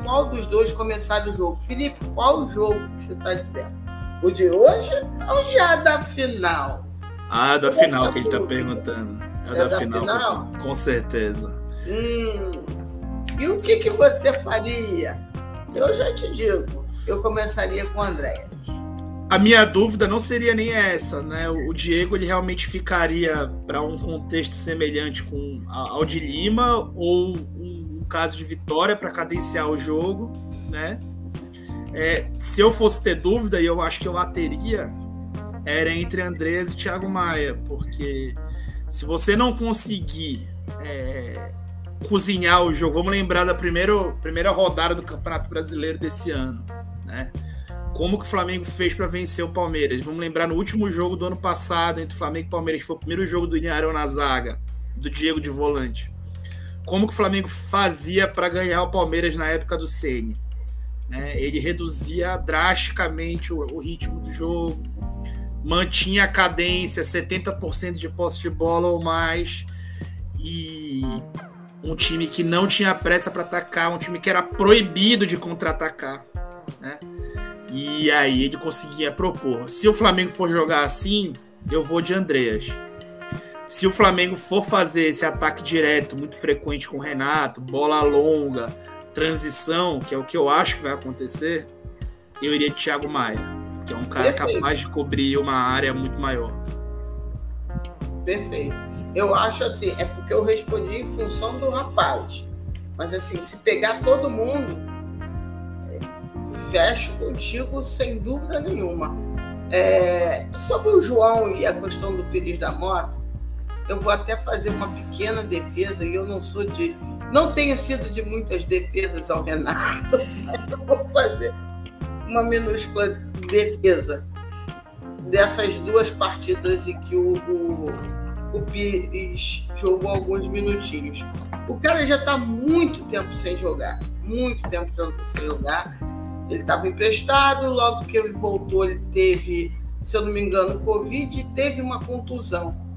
qual dos dois começar o jogo? Felipe, qual o jogo que você está dizendo? O de hoje ou já da final? Ah, da final que ele está perguntando. É, é da, da, final, final? Com, com, certeza. Hum. E o que, que você faria? Eu já te digo, eu começaria com o Andréas a minha dúvida não seria nem essa, né? O Diego ele realmente ficaria para um contexto semelhante com ao de Lima ou um, caso de vitória para cadenciar o jogo, né? É, se eu fosse ter dúvida, e eu acho que eu a teria, era entre Andrés e Thiago Maia, porque Se você não conseguir é, cozinhar o jogo, vamos lembrar da primeira, primeira rodada do Campeonato Brasileiro desse ano, né? Como que o Flamengo fez para vencer o Palmeiras? Vamos lembrar no último jogo do ano passado entre Flamengo e Palmeiras, que foi o primeiro jogo do Inharão na zaga, do Diego de volante. Como que o Flamengo fazia para ganhar o Palmeiras na época do Ceni? Né? Ele reduzia drasticamente o, o ritmo do jogo, mantinha a cadência, 70% de posse de bola ou mais, e um time que não tinha pressa para atacar, um time que era proibido de contra-atacar. Né? E aí ele conseguia propor. Se o Flamengo for jogar assim, eu vou de Andreas. Se o Flamengo for fazer esse ataque direto, muito frequente com o Renato, bola longa, transição, que é o que eu acho que vai acontecer, eu iria de Thiago Maia, que é um cara Perfeito. capaz de cobrir uma área muito maior. Perfeito. Eu acho assim, é porque eu respondi em função do rapaz. Mas assim, se pegar todo mundo, fecho contigo sem dúvida nenhuma. É, sobre o João e a questão do Pires da Mota, eu vou até fazer uma pequena defesa, e eu não sou de. Não tenho sido de muitas defesas ao Renato, mas *laughs* eu vou fazer uma minúscula defesa dessas duas partidas em que o, o, o Pires jogou alguns minutinhos. O cara já está muito tempo sem jogar, muito tempo sem jogar. Ele estava emprestado, logo que ele voltou, ele teve, se eu não me engano, Covid e teve uma contusão.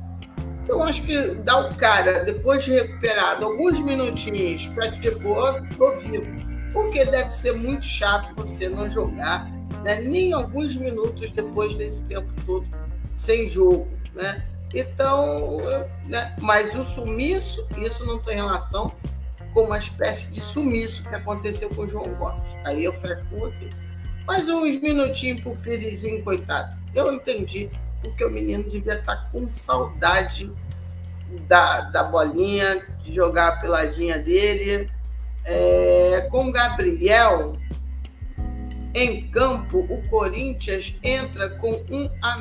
Eu acho que dá o cara, depois de recuperado alguns minutinhos para tipo, tô vivo. Porque deve ser muito chato você não jogar, né? nem alguns minutos depois desse tempo todo sem jogo. Né? Então, né? mas o sumiço, isso não tem relação com uma espécie de sumiço que aconteceu com o João Gomes. Aí eu fecho com você. Mas uns minutinhos pro Pirizinho, coitado. Eu entendi porque o menino devia estar tá com saudade da, da bolinha, de jogar a peladinha dele. É, com o Gabriel em campo, o Corinthians entra com um a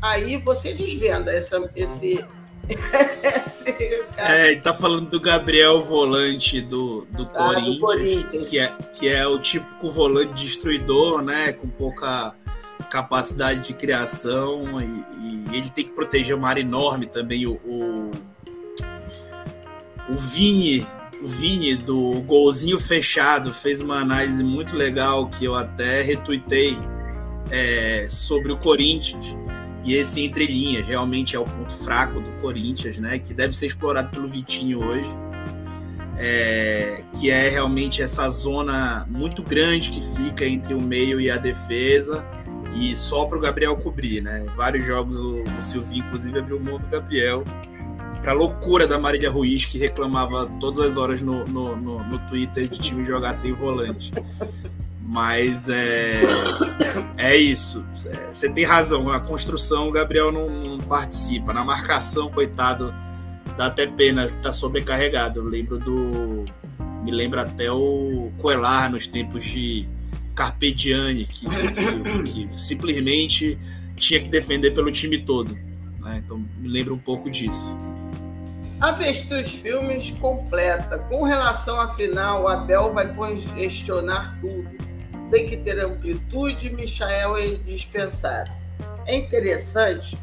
Aí você desvenda essa, esse, *laughs* é, tá falando do Gabriel volante do, do, ah, Corinthians, do Corinthians, Que, é, que é o típico volante destruidor, né? Com pouca capacidade de criação e, e ele tem que proteger uma área enorme também. O, o, o Vini, o Vini do golzinho fechado fez uma análise muito legal que eu até retuitei é, sobre o Corinthians e esse entre linhas realmente é o ponto fraco do Corinthians, né? Que deve ser explorado pelo Vitinho hoje. É, que é realmente essa zona muito grande que fica entre o meio e a defesa e só para o Gabriel cobrir, né? Vários jogos o, o Silvinho, inclusive, abriu mão do Gabriel para loucura da Marília Ruiz, que reclamava todas as horas no, no, no, no Twitter de time jogar sem volante. Mas é, é isso. Você tem razão. A construção, o Gabriel não, não, participa. Na marcação, coitado, dá até pena que tá sobrecarregado. Eu lembro do. Me lembra até o Coelar nos tempos de Carpediani, que, que, que simplesmente tinha que defender pelo time todo. Né? Então me lembra um pouco disso. Avestruz Filmes completa. Com relação à final, Abel vai congestionar tudo tem que ter amplitude, Michael é indispensável. É interessante,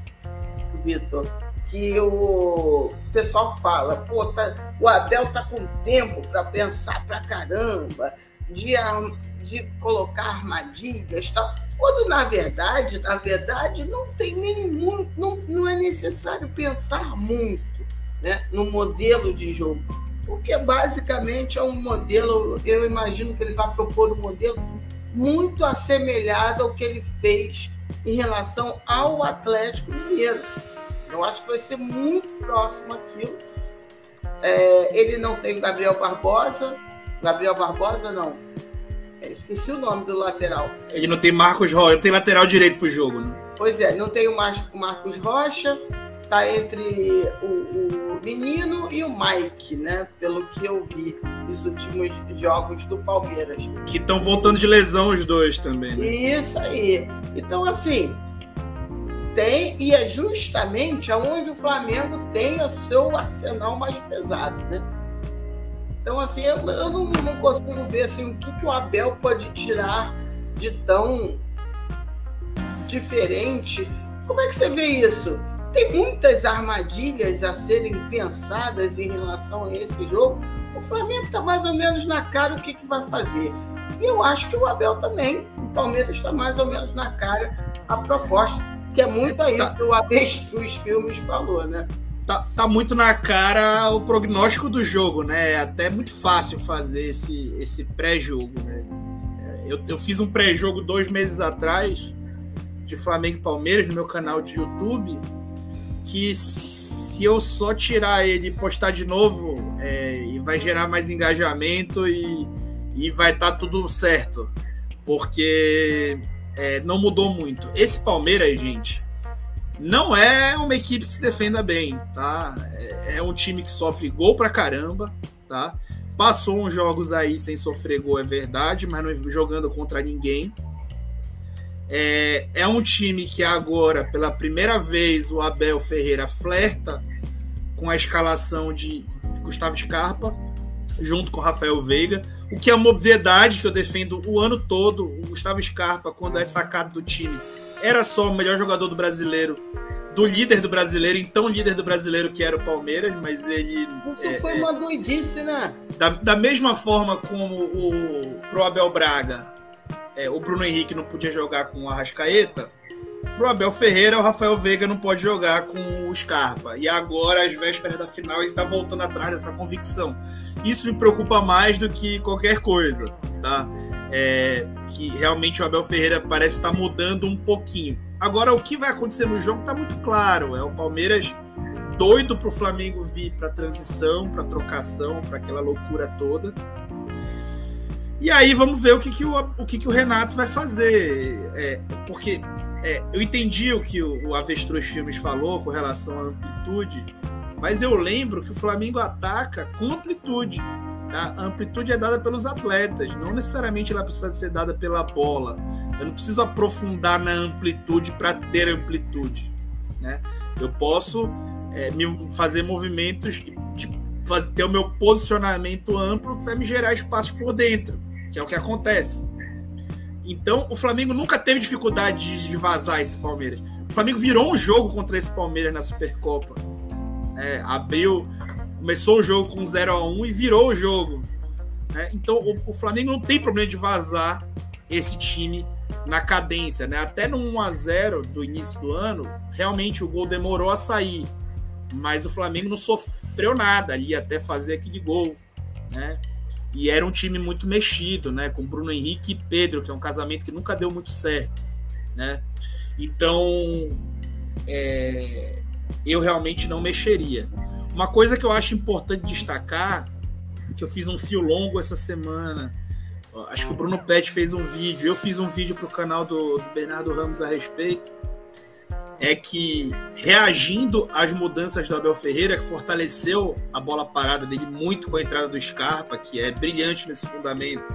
Vitor, que o pessoal fala, pô, tá, o Abel tá com tempo para pensar pra caramba, de, de colocar armadilhas tal. Quando, na verdade, na verdade, não tem nenhum, não, não é necessário pensar muito né, no modelo de jogo. Porque basicamente é um modelo, eu imagino que ele vai propor um modelo muito assemelhado ao que ele fez em relação ao Atlético Mineiro. Eu acho que vai ser muito próximo aquilo. É, ele não tem Gabriel Barbosa. Gabriel Barbosa, não. É, esqueci o nome do lateral. Ele não tem Marcos Rocha, tem lateral direito para o jogo, né? Pois é, não tem o Marcos Rocha, tá entre o, o menino e o Mike, né? Pelo que eu vi nos últimos jogos do Palmeiras. Que estão voltando de lesão os dois também, né? Isso aí. Então, assim, tem, e é justamente aonde o Flamengo tem o seu arsenal mais pesado, né? Então, assim, eu, eu não, não, consigo ver assim, o que, que o Abel pode tirar de tão diferente. Como é que você vê isso? Tem muitas armadilhas a serem pensadas em relação a esse jogo. O Flamengo está mais ou menos na cara o que, que vai fazer. E eu acho que o Abel também. O Palmeiras está mais ou menos na cara a proposta, que é muito aí tá. que o Avestruz Filmes falou, né? Tá, tá, muito na cara o prognóstico do jogo, né? É até muito fácil fazer esse, esse pré-jogo, né? É, eu, eu fiz um pré-jogo dois meses atrás de Flamengo e Palmeiras no meu canal de YouTube que se eu só tirar ele e postar de novo, é, vai gerar mais engajamento e, e vai estar tá tudo certo. Porque é, não mudou muito. Esse Palmeiras, gente, não é uma equipe que se defenda bem, tá? É, é um time que sofre gol pra caramba, tá? Passou uns jogos aí sem sofrer gol, é verdade, mas não jogando contra ninguém. É, é um time que agora, pela primeira vez, o Abel Ferreira flerta com a escalação de Gustavo Scarpa, junto com Rafael Veiga, o que é uma obviedade que eu defendo o ano todo. O Gustavo Scarpa, quando é sacado do time, era só o melhor jogador do brasileiro, do líder do brasileiro, então líder do brasileiro que era o Palmeiras, mas ele. Isso é, foi uma doidice, né? Da, da mesma forma como o pro Abel Braga é, o Bruno Henrique não podia jogar com o Arrascaeta, pro Abel Ferreira, o Rafael Veiga não pode jogar com o Scarpa. E agora, às vésperas da final, ele tá voltando atrás dessa convicção. Isso me preocupa mais do que qualquer coisa, tá? É, que realmente o Abel Ferreira parece estar mudando um pouquinho. Agora, o que vai acontecer no jogo tá muito claro. É o Palmeiras doido pro Flamengo vir para transição, para trocação, para aquela loucura toda. E aí vamos ver o que, que, o, o, que, que o Renato vai fazer. É, porque é, eu entendi o que o, o Avestruz Filmes falou com relação à amplitude, mas eu lembro que o Flamengo ataca com amplitude. A amplitude é dada pelos atletas, não necessariamente ela precisa ser dada pela bola. Eu não preciso aprofundar na amplitude para ter amplitude. Né? Eu posso é, me fazer movimentos, de, fazer, ter o meu posicionamento amplo que vai me gerar espaço por dentro que é o que acontece. Então, o Flamengo nunca teve dificuldade de vazar esse Palmeiras. O Flamengo virou um jogo contra esse Palmeiras na Supercopa. É, abriu, começou o jogo com 0 a 1 e virou o jogo. É, então, o, o, Flamengo não tem problema de vazar esse time na cadência. Né? Até no 1 a 0 do início do ano, realmente o gol demorou a sair. Mas o Flamengo não sofreu nada ali até fazer aquele gol. Né? E era um time muito mexido, né? Com Bruno Henrique e Pedro, que é um casamento que nunca deu muito certo, né? Então, é, eu realmente não mexeria. Uma coisa que eu acho importante destacar, que eu fiz um fio longo essa semana, acho que o Bruno Pet fez um vídeo, eu fiz um vídeo para o canal do, do Bernardo Ramos a respeito, é que reagindo às mudanças do Abel Ferreira, que fortaleceu a bola parada dele muito com a entrada do Scarpa, que é brilhante nesse fundamento,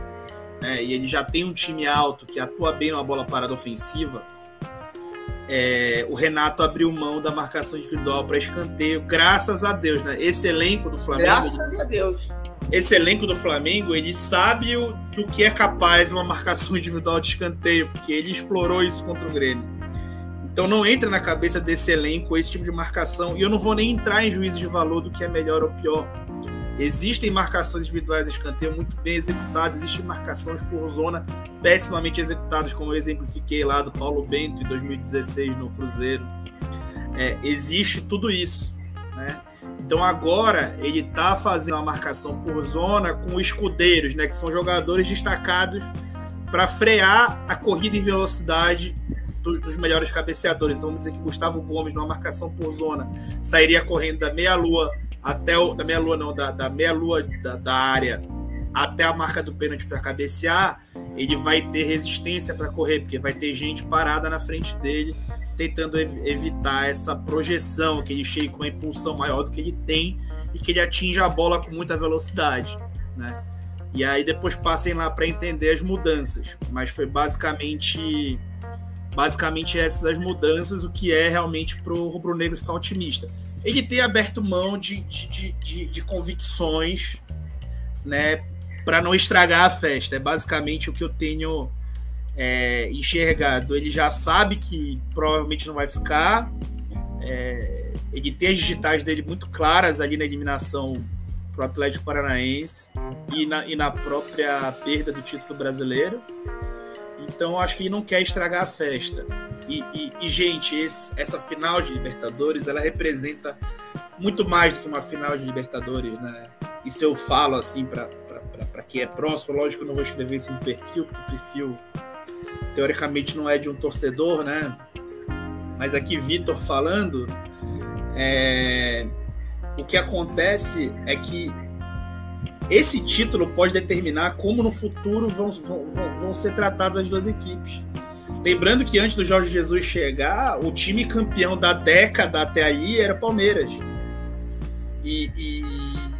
né, e ele já tem um time alto que atua bem numa bola parada ofensiva, é, o Renato abriu mão da marcação individual para escanteio, graças a Deus, né? Esse elenco do Flamengo. Graças a Deus. Esse elenco do Flamengo, ele sabe o, do que é capaz uma marcação *laughs* individual de escanteio, porque ele explorou isso contra o Grêmio. Então não entra na cabeça desse elenco esse tipo de marcação. E eu não vou nem entrar em juízo de valor do que é melhor ou pior. Existem marcações individuais de escanteio muito bem executadas, existem marcações por zona pessimamente executadas, como eu exemplifiquei lá do Paulo Bento em 2016 no Cruzeiro. É, existe tudo isso. Né? Então agora ele está fazendo uma marcação por zona com escudeiros, né, que são jogadores destacados para frear a corrida em velocidade dos melhores cabeceadores. Vamos dizer que Gustavo Gomes, numa marcação por zona, sairia correndo da meia-lua até o. Da meia-lua, não, da, da meia-lua da, da área até a marca do pênalti para cabecear, ele vai ter resistência para correr, porque vai ter gente parada na frente dele, tentando ev evitar essa projeção, que ele chegue com uma impulsão maior do que ele tem e que ele atinja a bola com muita velocidade. Né? E aí depois passem lá para entender as mudanças. Mas foi basicamente basicamente essas as mudanças, o que é realmente para o rubro-negro ficar otimista. Ele tem aberto mão de, de, de, de convicções, né, para não estragar a festa. É basicamente o que eu tenho é, enxergado. Ele já sabe que provavelmente não vai ficar. É, ele tem as digitais dele muito claras ali na eliminação para o Atlético Paranaense e na, e na própria perda do título brasileiro. Então acho que ele não quer estragar a festa. E, e, e gente, esse, essa final de Libertadores ela representa muito mais do que uma final de Libertadores, né? E se eu falo assim para quem é próximo, lógico que eu não vou escrever isso no perfil, porque o perfil teoricamente não é de um torcedor, né? Mas aqui Vitor falando, é... o que acontece é que esse título pode determinar como no futuro vão, vão, vão ser tratadas as duas equipes. Lembrando que antes do Jorge Jesus chegar, o time campeão da década até aí era Palmeiras. E, e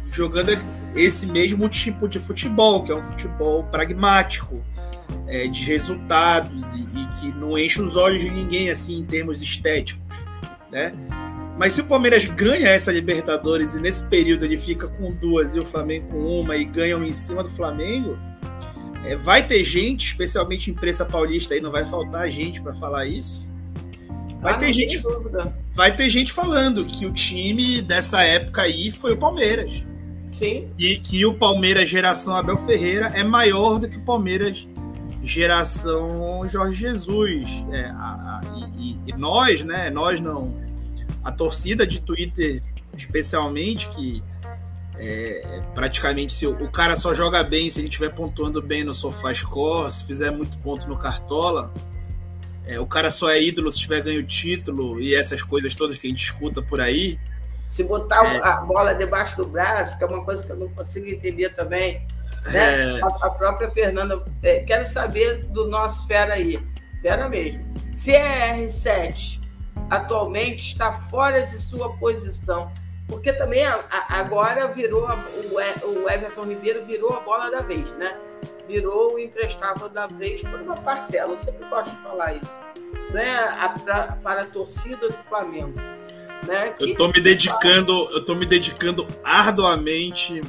jogando esse mesmo tipo de futebol, que é um futebol pragmático, é, de resultados e, e, que não enche os olhos de ninguém assim em termos estéticos, né? Mas se o Palmeiras ganha essa Libertadores e nesse período ele fica com duas e o Flamengo com uma e ganham em cima do Flamengo, é, vai ter gente, especialmente imprensa paulista aí, não vai faltar gente para falar isso. Vai ah, ter gente, vai ter gente falando que o time dessa época aí foi o Palmeiras. Sim. E que o Palmeiras geração Abel Ferreira é maior do que o Palmeiras geração Jorge Jesus. É, a, a, e, e, nós, né? Nós não. A torcida de Twitter, especialmente, que é, praticamente se o, o, cara só joga bem se ele estiver pontuando bem no SofaScore, se fizer muito ponto no Cartola. É, o cara só é ídolo se tiver ganho título e essas coisas todas que a gente escuta por aí. Se botar é. a bola debaixo do braço, que é uma coisa que eu não consigo entender também né? É... A, a, própria Fernanda, é, quero saber do nosso fera aí, fera mesmo. Se a R7 atualmente está fora de sua posição, porque também a, a, agora virou o, o Everton Ribeiro virou a bola da vez, né? Virou o emprestável da vez por uma parcela. Eu sempre gosto de falar isso, né? pra, para a torcida do Flamengo. Né? Eu estou me dedicando, eu tô me dedicando arduamente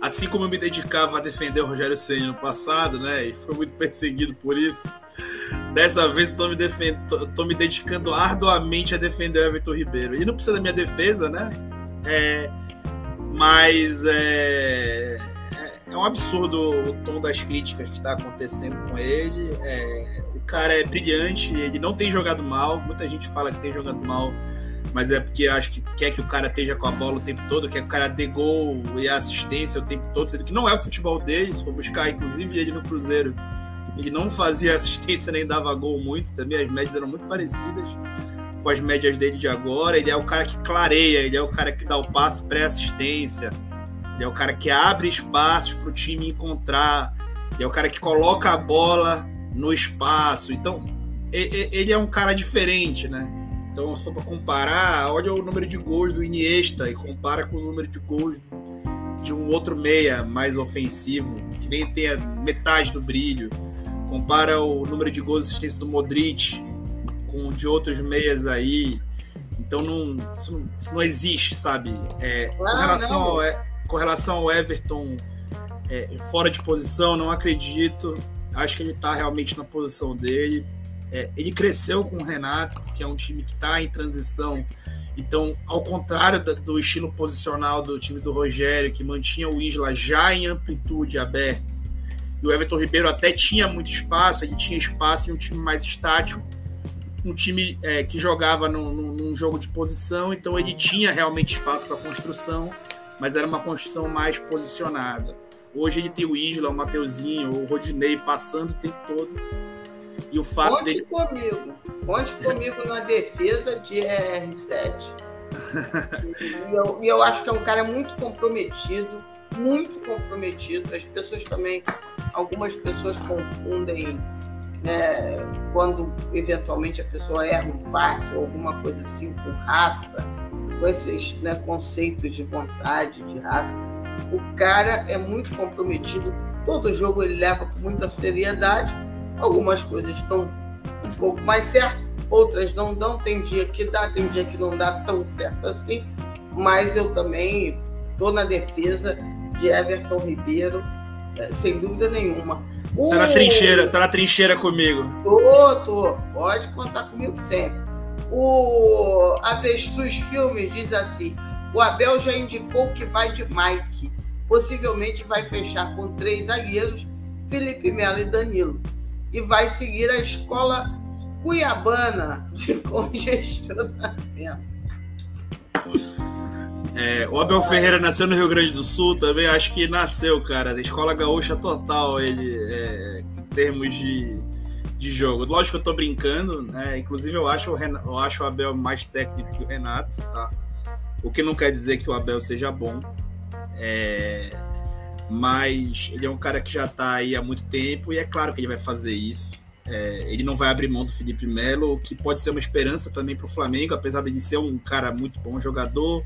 assim como eu me dedicava a defender o Rogério Ceni no passado, né, e foi muito perseguido por isso, dessa vez estou me, defend... tô me dedicando arduamente a defender o Everton Ribeiro. E não precisa da minha defesa, né? É... Mas é... é, é um absurdo o tom das críticas que está acontecendo com ele. É... O cara é brilhante, ele não tem jogado mal. Muita gente fala que tem jogado mal mas é porque acho que quer que o cara esteja com a bola o tempo todo, quer que o cara dê gol e assistência o tempo todo, sendo que não é o futebol dele, se for buscar, inclusive ele no Cruzeiro, ele não fazia *laughs* assistência nem dava gol muito, também as médias eram muito parecidas com as médias dele de agora, ele é o cara que clareia, ele é o cara que dá o passe pré-assistência, ele é o cara que abre espaços para o time encontrar, ele é o cara que coloca a bola no espaço, então ele é um cara diferente, né? Então, só para comparar, olha o número de gols do Iniesta e compara com o número de gols de um outro meia mais ofensivo, que nem tem metade do brilho. Compara o número de gols e assistência do Modric com de outros meias aí. Então, não, isso, não, isso não existe, sabe? É, com, relação ao, com relação ao Everton é, fora de posição, não acredito. Acho que ele está realmente na posição dele. É, ele cresceu com o Renato, que é um time que está em transição. Então, ao contrário do estilo posicional do time do Rogério, que mantinha o Isla já em amplitude aberto, e o Everton Ribeiro até tinha muito espaço, ele tinha espaço em um time mais estático, um time é, que jogava num, num, jogo de posição, então ele tinha realmente espaço para construção, mas era uma construção mais posicionada. Hoje ele tem o Isla, o Mateuzinho, o Rodinei passando o tempo todo e o fato Conte dele... comigo. Conte comigo na defesa de R7. e, eu, e eu acho que é um cara muito comprometido, muito comprometido. As pessoas também, algumas pessoas confundem né, quando eventualmente a pessoa erra um passe ou alguma coisa assim com raça, com esses né, conceitos de vontade, de raça. O cara é muito comprometido. Todo jogo ele leva com muita seriedade Algumas coisas estão um pouco mais certo, outras não dão, tem dia que dá, tem dia que não dá tão certo assim, mas eu também estou na defesa de Everton Ribeiro, sem dúvida nenhuma. O... Tá na trincheira, tá na trincheira comigo. Tô, tô. Pode contar comigo sempre. O Avestruz Filmes diz assim: o Abel já indicou que vai de Mike. Possivelmente vai fechar com três zagueiros, Felipe Melo e Danilo. E vai seguir a escola cuiabana de *laughs* congestionamento. É, o Abel Ferreira nasceu no Rio Grande do Sul também, acho que nasceu, cara. Escola gaúcha total, ele, é, em termos de, de jogo. Lógico que eu tô brincando, né? Inclusive, eu acho, o eu acho o Abel mais técnico que o Renato, tá? O que não quer dizer que o Abel seja bom. É, mas ele é um cara que já tá aí há muito tempo e é claro que ele vai fazer isso. É, ele não vai abrir mão do Felipe Melo, que pode ser uma esperança também para o Flamengo, apesar de ele ser um cara muito bom jogador,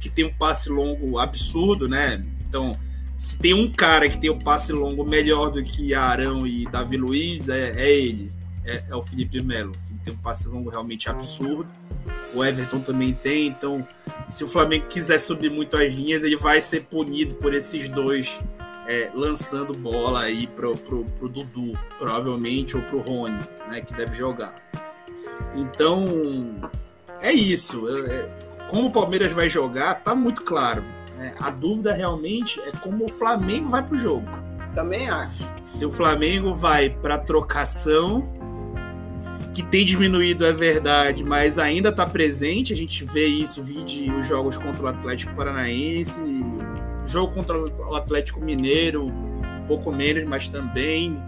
que tem um passe longo absurdo, né? Então, se tem um cara que tem o um passe longo melhor do que Arão e Davi Luiz, é, é ele, é, é, o Felipe Melo, que tem um passe longo realmente absurdo. O Everton também tem, então, se o Flamengo quiser subir muito as linhas, ele vai ser punido por esses dois é, lançando bola aí pro, pro, pro Dudu, provavelmente, ou pro Rony, né, que deve jogar. Então, é isso. É, como o Palmeiras vai jogar, tá muito claro. Né? A dúvida realmente é como o Flamengo vai pro jogo. Também acho. Se o Flamengo vai para trocação, que tem diminuído é verdade, mas ainda está presente. A gente vê isso, vide os jogos contra o Atlético Paranaense, jogo contra o Atlético Mineiro, um pouco menos, mas também.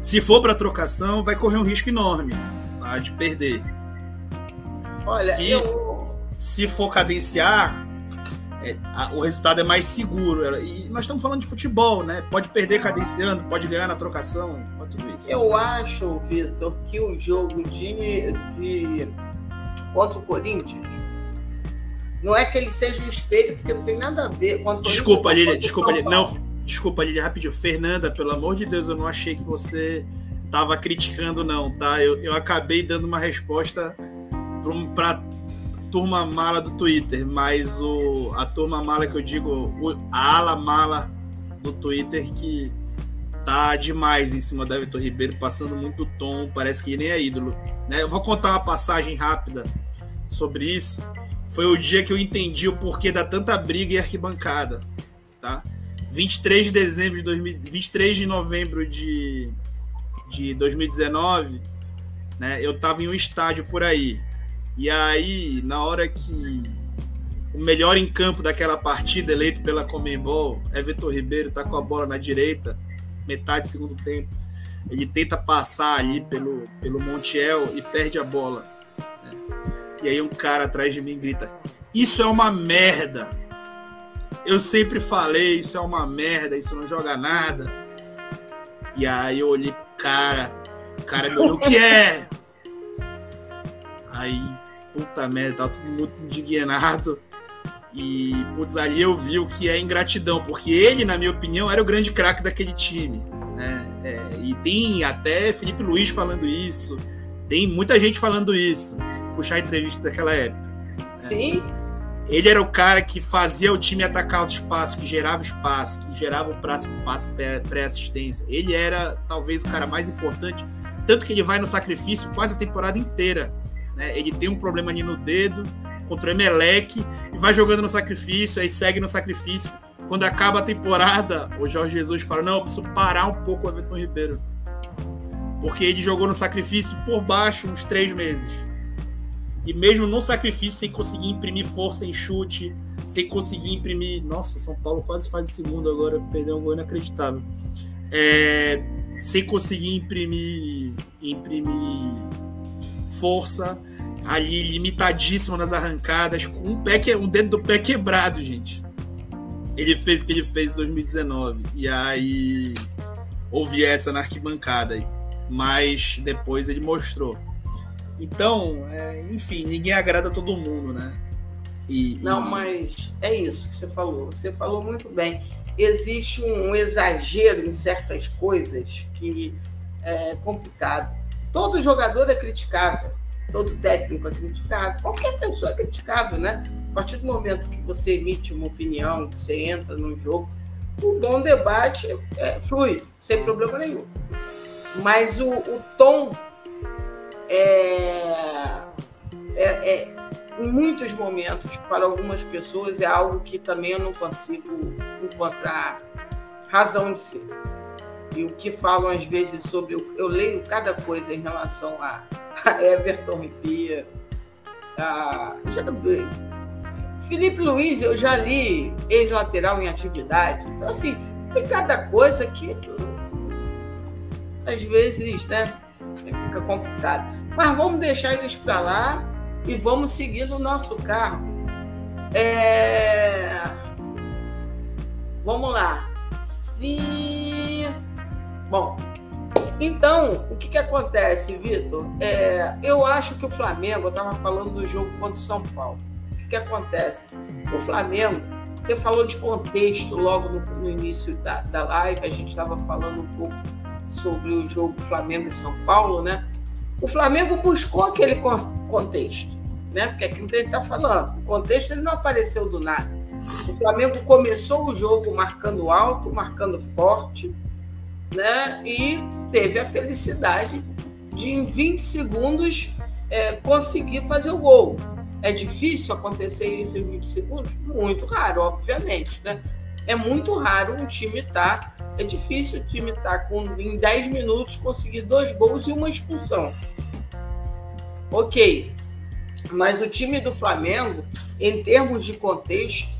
Se for para trocação, vai correr um risco enorme tá, de perder. Olha, se, eu se for cadenciar, é, a, o resultado é mais seguro. E nós estamos falando de futebol, né? Pode perder cadenciando, pode ganhar na trocação, pode tudo isso. Eu acho, Vitor, que o jogo de, de contra o Corinthians não é que ele seja um espelho, porque não tem nada a ver. Contra desculpa, Lília, desculpa, Lília. Não, desculpa, Lília, rapidinho. Fernanda, pelo amor de Deus, eu não achei que você estava criticando, não, tá? Eu, eu acabei dando uma resposta para turma mala do Twitter, mas o, a turma mala que eu digo, a ala mala do Twitter que tá demais em cima da Vitor Ribeiro, passando muito tom, parece que nem é ídolo. Né? Eu vou contar uma passagem rápida sobre isso. Foi o dia que eu entendi o porquê da tanta briga e arquibancada. Tá? 23 de dezembro de 2000, 23 de novembro de, de 2019, né? Eu tava em um estádio por aí. E aí, na hora que o melhor em campo daquela partida, eleito pela Comembol, é Vitor Ribeiro, tá com a bola na direita, metade do segundo tempo. Ele tenta passar ali pelo, pelo Montiel e perde a bola. Né? E aí um cara atrás de mim grita: Isso é uma merda! Eu sempre falei, isso é uma merda, isso não joga nada. E aí eu olhei pro cara, o cara me olhou, o que é? Aí puta merda, tava todo muito indignado. E, putz, ali eu vi o que é ingratidão, porque ele, na minha opinião, era o grande craque daquele time. Né? É, e tem até Felipe Luiz falando isso, tem muita gente falando isso, se puxar a entrevista daquela época. Né? Sim. Ele era o cara que fazia o time atacar os espaços, que gerava espaço, que gerava o passe pré-assistência. Ele era talvez o cara mais importante, tanto que ele vai no sacrifício quase a temporada inteira né? Ele tem um problema ali no dedo contra o Emelec e vai jogando no sacrifício, aí segue no sacrifício. Quando acaba a temporada, o Jorge Jesus fala: Não, eu preciso parar um pouco o Everton Ribeiro. Porque ele jogou no sacrifício por baixo uns três meses. E mesmo no sacrifício, sem conseguir imprimir força em chute, sem conseguir imprimir. Nossa, São Paulo quase faz o segundo agora, perdeu um gol inacreditável. É... Sem conseguir imprimir, imprimir força ali limitadíssima nas arrancadas, com um, pé que, um dedo do pé quebrado, gente. Ele fez o que ele fez em 2019. E aí houve essa na arquibancada. Mas depois ele mostrou. Então, é, enfim, ninguém agrada todo mundo, né? E, Não, e... mas é isso que você falou. Você falou muito bem. Existe um exagero em certas coisas que é complicado todo jogador é criticável, todo técnico é criticável, qualquer pessoa é criticável, né? A partir do momento que você emite uma opinião, que você entra num jogo, o bom debate é, flui, sem problema nenhum. Mas o, o tom é, é, é, em muitos momentos, para algumas pessoas, é algo que também eu não consigo encontrar razão de ser. E o que falam às vezes sobre. Eu leio cada coisa em relação a, a Everton Ripia, a, já, Felipe Luiz, eu já li ex-lateral em atividade. Então, assim, tem cada coisa que às vezes, né, fica complicado. Mas vamos deixar eles para lá e vamos seguir no nosso carro. É... Vamos lá. Sim. Bom, então, o que, que acontece, Vitor? É, eu acho que o Flamengo, eu estava falando do jogo contra o São Paulo que, que acontece? O Flamengo, você falou de contexto logo no, no início da, da live, a gente estava falando um pouco sobre o jogo Flamengo e São Paulo, né? O Flamengo buscou aquele contexto, né? Porque é aquilo que a gente está falando. O contexto ele não apareceu do nada. O Flamengo começou o jogo marcando alto, marcando forte, né? E teve a felicidade de, em 20 segundos, é, conseguir fazer o gol. É difícil acontecer isso em 20 segundos? Muito raro, obviamente, né? É muito raro um time estar. Tá, é difícil o time estar tá com, em 10 minutos conseguir dois gols e uma expulsão. Ok. Mas o time do Flamengo, em termos de contexto,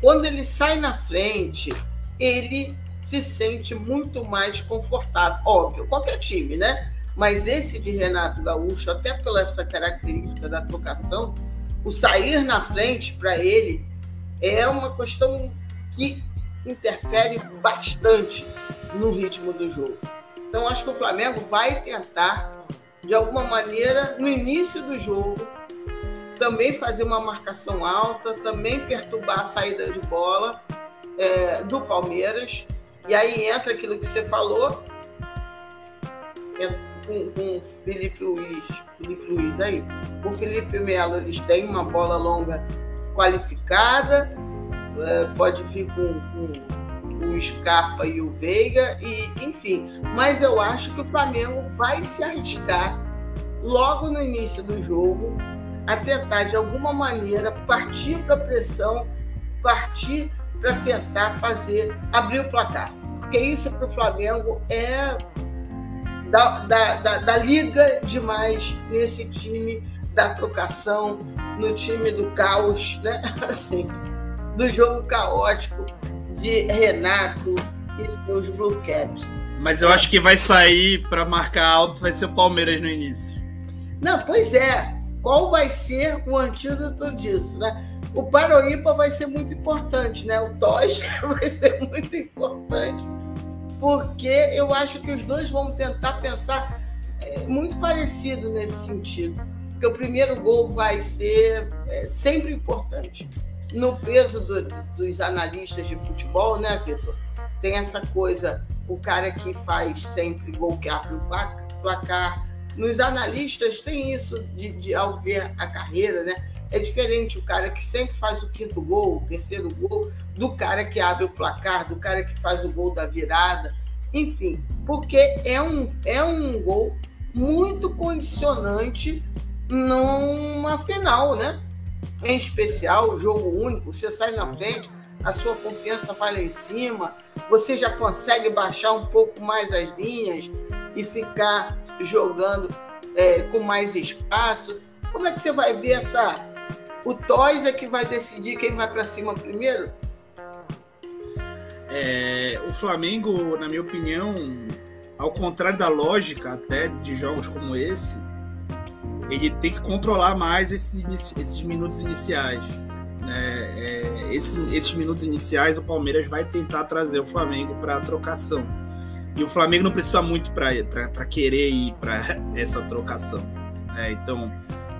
quando ele sai na frente, ele se sente muito mais confortável. Óbvio, qualquer time, né? Mas esse de Renato Gaúcho, até pela essa característica da trocação, o sair na frente para ele é uma questão que interfere bastante no ritmo do jogo. Então, acho que o Flamengo vai tentar, de alguma maneira, no início do jogo, também fazer uma marcação alta, também perturbar a saída de bola é, do Palmeiras. E aí entra aquilo que você falou, com, com o Felipe Luiz, Felipe Luiz aí. O Felipe Melo, eles têm uma bola longa qualificada, é, pode vir com, com o Scarpa e o Veiga, e enfim. Mas eu acho que o Flamengo vai se arriscar logo no início do jogo a tentar, de alguma maneira, partir para a pressão, partir para tentar fazer, abrir o placar. Porque isso para o Flamengo é da, da, da, da liga demais nesse time da trocação, no time do caos, né? *laughs* Assim, do jogo caótico de Renato e seus Blue Caps. Mas eu acho que vai sair para marcar alto, vai ser o Palmeiras no início. Não, pois é. Qual vai ser o antídoto disso, né? O Paroípa vai ser muito importante, né? O Tosh *laughs* vai ser muito importante porque eu acho que os dois vão tentar pensar é, muito parecido nesse sentido. Porque o primeiro gol vai ser é, sempre importante. No peso do, dos analistas de futebol, né, Vitor? Tem essa coisa, o cara que faz sempre gol que abre o placar. Nos analistas tem isso de, de ao ver a carreira, né? É diferente o cara que sempre faz o quinto gol, o terceiro gol, do cara que abre o placar, do cara que faz o gol da virada. Enfim, porque é um, é um gol muito condicionante numa final, né? Em especial, jogo único, você sai na frente, a sua confiança vai lá em cima, você já consegue baixar um pouco mais as linhas e ficar jogando é, com mais espaço. Como é que você vai ver essa o Toys é que vai decidir quem vai para cima primeiro? É, o Flamengo, na minha opinião, ao contrário da lógica até de jogos como esse, ele tem que controlar mais esses, esses minutos iniciais. Né? É, esse, esses minutos iniciais, o Palmeiras vai tentar trazer o Flamengo para a trocação. E o Flamengo não precisa muito para querer ir para *laughs* essa trocação. É, então,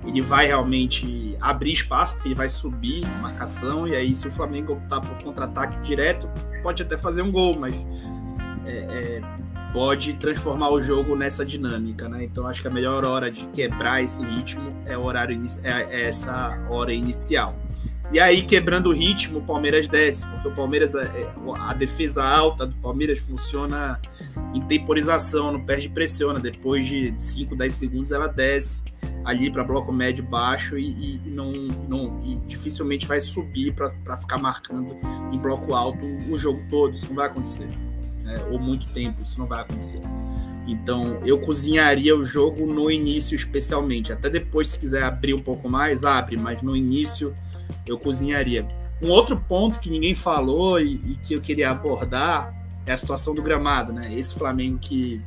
ele vai realmente abrir espaço, porque ele vai subir marcação, e aí se o Flamengo optar por contra-ataque direto, pode até fazer um gol, mas é, é, pode transformar o jogo nessa dinâmica, né? Então acho que a melhor hora de quebrar esse ritmo é, o horário, é, é essa hora inicial. E aí, quebrando o ritmo, o Palmeiras desce, porque o Palmeiras, é, é, a defesa alta do Palmeiras funciona em temporização, não perde pressiona. Depois de 5, 10 segundos, ela desce ali para bloco médio baixo e, e, não, não e dificilmente vai subir para ficar marcando em bloco alto o jogo todo. Isso não vai acontecer. Né? Ou muito tempo, isso não vai acontecer. Então, eu cozinharia o jogo no início, especialmente. Até depois, se quiser abrir um pouco mais, abre, mas no início eu cozinharia. Um outro ponto que ninguém falou e, e, que eu queria abordar é a situação do gramado, né? Esse Flamengo que,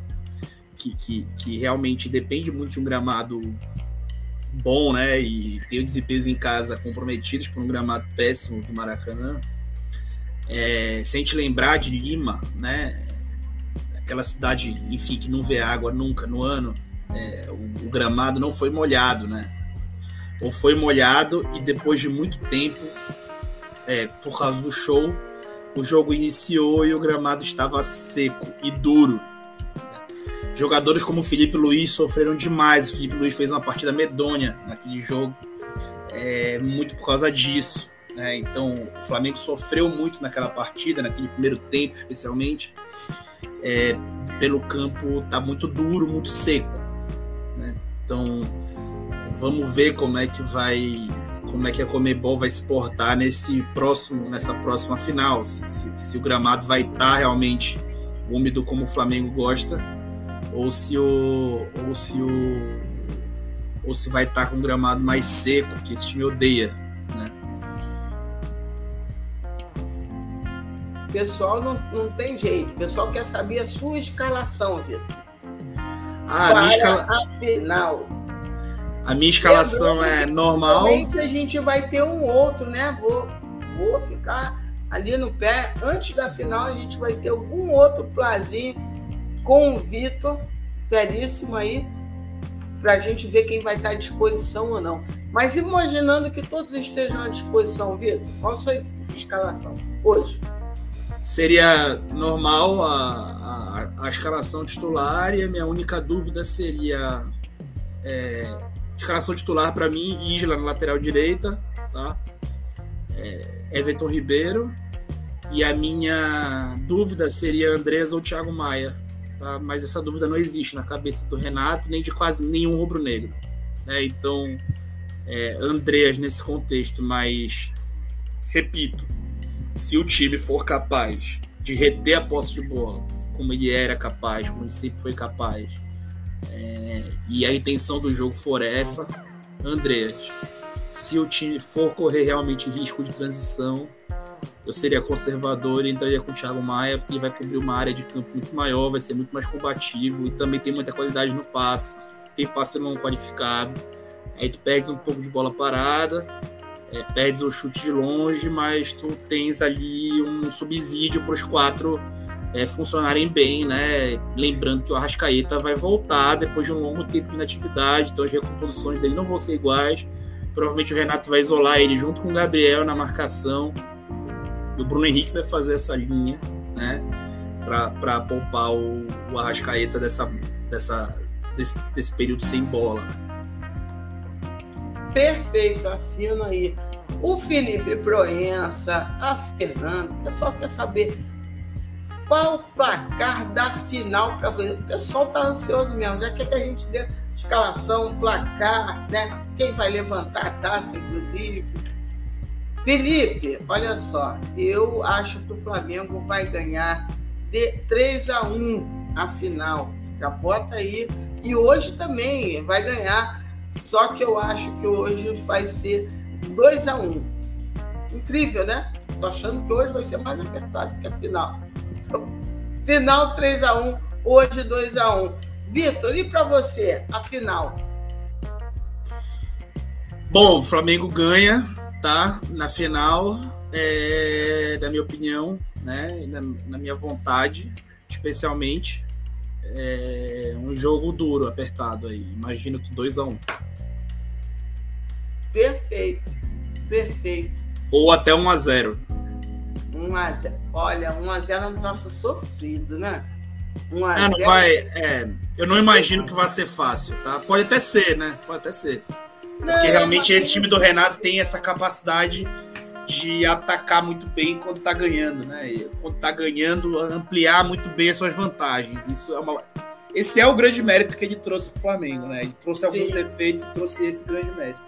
que, que, que realmente depende muito de um gramado bom, né? E tem o desempenho em casa comprometidos por um gramado péssimo do Maracanã. É, se a gente lembrar de Lima, né? Aquela cidade, enfim, que não vê água nunca no ano, é, o, o, gramado não foi molhado, né? ou foi molhado e depois de muito tempo, é, por causa do show, o jogo iniciou e o gramado estava seco e duro. Jogadores como Felipe Luiz sofreram demais. O Felipe Luiz fez uma partida medonha naquele jogo, é, muito por causa disso. Né? Então, o Flamengo sofreu muito naquela partida, naquele primeiro tempo, especialmente. É, pelo campo tá muito duro, muito seco. Né? Então, Vamos ver como é que vai, como é que a Comebol vai se portar nesse próximo, nessa próxima final. Se, se, se o gramado vai estar tá realmente úmido como o Flamengo gosta, ou se o, ou se o, ou se vai estar tá com um gramado mais seco que esse time odeia, né? Pessoal não, não tem jeito. O pessoal quer saber a sua escalação, Vitor. Ah, Para a, escala... a final. A minha escalação é normal. Provavelmente a gente vai ter um outro, né? Vou, vou ficar ali no pé. Antes da final, a gente vai ter algum outro plazinho com o Vitor, belíssimo aí, para a gente ver quem vai estar à disposição ou não. Mas imaginando que todos estejam à disposição, Vitor, qual a sua escalação hoje? Seria normal a, a, a escalação titular e a minha única dúvida seria é, Escalação titular para mim, Isla na lateral direita, tá? É, Everton Ribeiro. E a minha dúvida seria Andrés ou Thiago Maia. Tá? Mas essa dúvida não existe na cabeça do Renato, nem de quase nenhum rubro-negro. Né? Então, é, Andrés nesse contexto, mas repito, se o time for capaz de reter a posse de bola, como ele era capaz, como ele sempre foi capaz, é, e a intenção do jogo for essa, Andreas, se o time for correr realmente risco de transição, eu seria conservador e entraria com o Thiago Maia, porque ele vai cobrir uma área de campo muito maior, vai ser muito mais combativo e também tem muita qualidade no passe, tem passe não qualificado. Aí tu pegas um pouco de bola parada, é, perdes o chute de longe, mas tu tens ali um subsídio para os quatro é, funcionarem bem, né? Lembrando que o Arrascaeta vai voltar depois de um longo tempo de inatividade, então as recomposições dele não vão ser iguais. Provavelmente o Renato vai isolar ele junto com o Gabriel na marcação. E o Bruno Henrique vai fazer essa linha, né? Para poupar o, o Arrascaeta dessa, dessa, desse, desse período sem bola. Perfeito, assina aí. O Felipe Proença, a Fernanda, o pessoal quer saber qual o placar da final para? O pessoal tá ansioso mesmo, já quer que a gente dê escalação, placar, né? Quem vai levantar a taça, inclusive. Felipe, olha só, eu acho que o Flamengo vai ganhar de 3 a 1 a final. Já bota aí. E hoje também vai ganhar. Só que eu acho que hoje vai ser 2 a 1 Incrível, né? Tô achando que hoje vai ser mais apertado que a final. Final 3 a 1 hoje 2 a 1 Vitor, e para você, a final? Bom, o Flamengo ganha, tá? Na final, é, da minha opinião, né? Na, na minha vontade, especialmente. É um jogo duro, apertado aí. Imagino que 2 a 1 Perfeito, perfeito. Ou até 1 a 0 1 a 0 Olha, 1 a 0 é um troço sofrido, né? Um a ah, não vai. É, eu não imagino que vai ser fácil, tá? Pode até ser, né? Pode até ser. Porque realmente esse time do Renato tem essa capacidade de atacar muito bem quando tá ganhando, né? E quando tá ganhando, ampliar muito bem as suas vantagens. Isso é uma. Esse é o grande mérito que ele trouxe pro Flamengo, né? Ele trouxe alguns Sim. defeitos e trouxe esse grande mérito.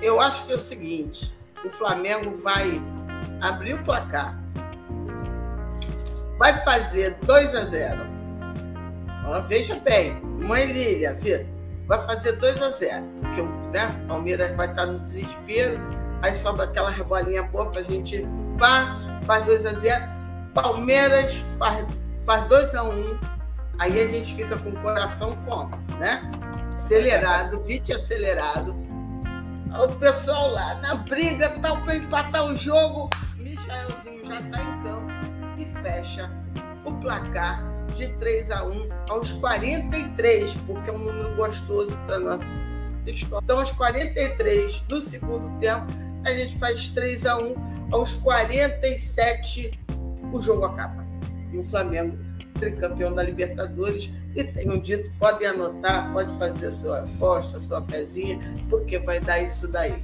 Eu acho que é o seguinte: o Flamengo vai abrir o placar, vai fazer 2 a 0. Ó, veja bem, mãe Lília, Vitor, vai fazer 2 a 0, porque né, o Palmeiras vai estar no desespero, aí sobra aquela rebolinha boa para a gente pá, faz 2 a 0. Palmeiras faz, faz 2 a 1. Aí a gente fica com o coração como, né? Acelerado, beat acelerado o pessoal lá na briga, tal, para empatar o jogo. Michaelzinho já está em campo e fecha o placar de 3 a 1 aos 43, porque é um número gostoso para nossa história. Então, aos 43 do segundo tempo, a gente faz 3 a 1 aos 47, o jogo acaba. E o Flamengo, tricampeão da Libertadores, e tenho dito, podem anotar, pode fazer sua aposta, sua pezinha, porque vai dar isso daí.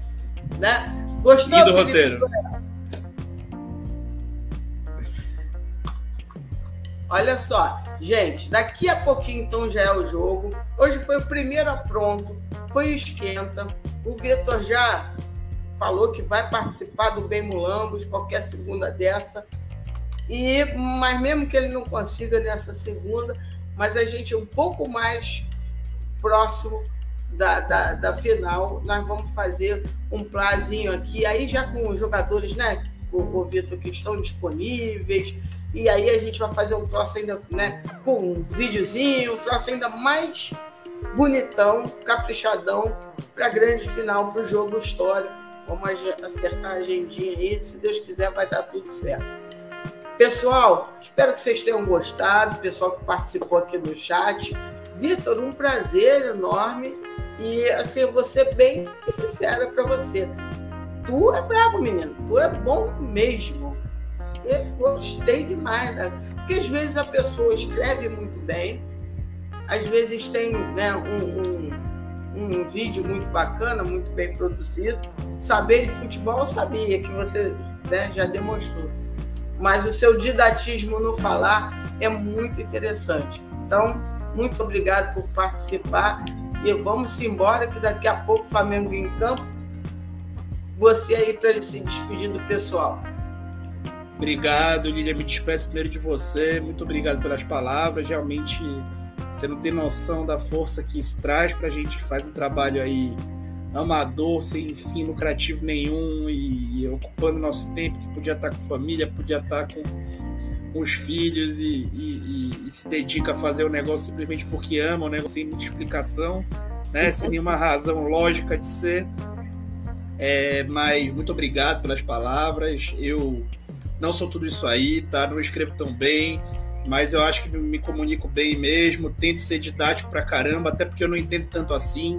Né? Gostou, e do roteiro? Olha só, gente, daqui a pouquinho então já é o jogo. Hoje foi o primeiro a pronto, foi o esquenta. O Vitor já falou que vai participar do Bem Mulambos, qualquer segunda dessa. E mas mesmo que ele não consiga nessa segunda, mas a gente um pouco mais próximo da, da, da final, nós vamos fazer um plazinho aqui, aí já com os jogadores, né, o, o Vitor, que estão disponíveis, e aí a gente vai fazer um troço ainda, né, com um videozinho, um troço ainda mais bonitão, caprichadão, para grande final, para o jogo histórico. Vamos acertar a agendinha aí, se Deus quiser vai dar tudo certo. Pessoal, espero que vocês tenham gostado, pessoal que participou aqui no chat. Vitor, um prazer enorme e assim, ser bem sincera para você. Tu é bravo, menino. Tu é bom mesmo. Eu gostei demais, né? Porque às vezes a pessoa escreve muito bem, às vezes tem né, um, um, um vídeo muito bacana, muito bem produzido. Saber de futebol eu sabia que você né, já demonstrou mas o seu didatismo no falar é muito interessante. Então, muito obrigado por participar e vamos embora que daqui a pouco o Flamengo em campo. Você aí para ele se despedir do pessoal. Obrigado, Lilia. Me despeço primeiro de você. Muito obrigado pelas palavras. Realmente você não tem noção da força que isso traz para a gente que faz um trabalho aí amador, sem fim lucrativo nenhum e, ocupando nosso tempo, que podia estar com família, podia estar com, com os filhos e, e, e, se dedica a fazer o negócio simplesmente porque ama, o negócio sem muita explicação, né? sem nenhuma razão lógica de ser. É, mas muito obrigado pelas palavras. Eu não sou tudo isso aí, tá? Não escrevo tão bem, mas eu acho que me comunico bem mesmo. Tento ser didático pra caramba, até porque eu não entendo tanto assim.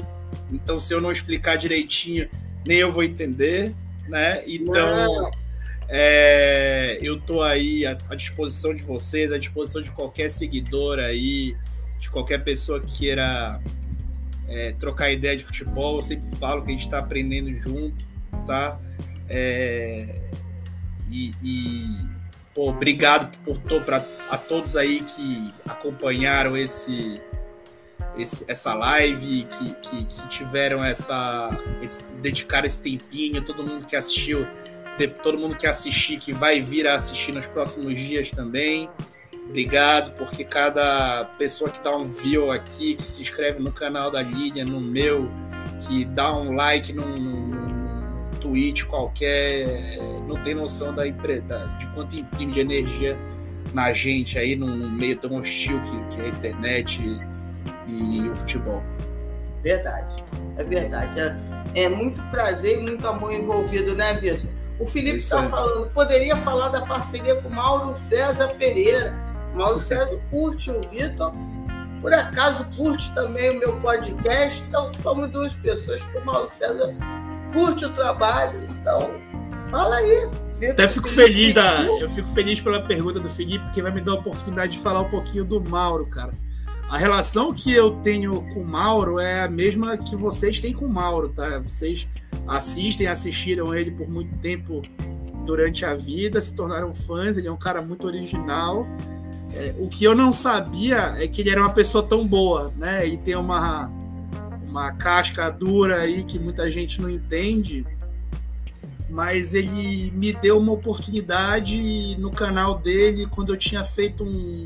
Então, se eu não explicar direitinho, nem eu vou entender, né? Então, é, eu tô aí à, à, disposição de vocês, à disposição de qualquer seguidor aí, de qualquer pessoa que queira é, trocar ideia de futebol. Eu sempre falo que a gente está aprendendo junto, tá? É, e, e pô, obrigado por, por, pra, a todos aí que acompanharam esse esse, essa live, que, que, que tiveram essa. Esse, dedicaram esse tempinho, todo mundo que assistiu, todo mundo que assistir, que vai vir a assistir nos próximos dias também. Obrigado, porque cada pessoa que dá um view aqui, que se inscreve no canal da Lídia, no meu, que dá um like num, tweet qualquer, não tem noção da, de quanto imprime de energia na gente aí, num, meio tão hostil que, que é a internet e o futebol. Verdade, é verdade. É, é muito prazer e muito amor envolvido, né, Vitor? O Felipe está falando, poderia falar da parceria com Mauro César Pereira. Mauro César curte o Vitor, por acaso curte também o meu podcast, então somos duas pessoas que o Mauro César curte o trabalho, então fala aí, Até fico feliz da, eu fico feliz pela pergunta do Felipe, porque vai me dar a oportunidade de falar um pouquinho do Mauro, cara. A relação que eu tenho com o Mauro é a mesma que vocês têm com o Mauro, tá? Vocês assistem, assistiram ele por muito tempo durante a vida, se tornaram fãs, ele é um cara muito original. É, o que eu não sabia é que ele era uma pessoa tão boa, né? E tem uma, uma casca dura aí que muita gente não entende mas ele me deu uma oportunidade no canal dele quando eu tinha feito um,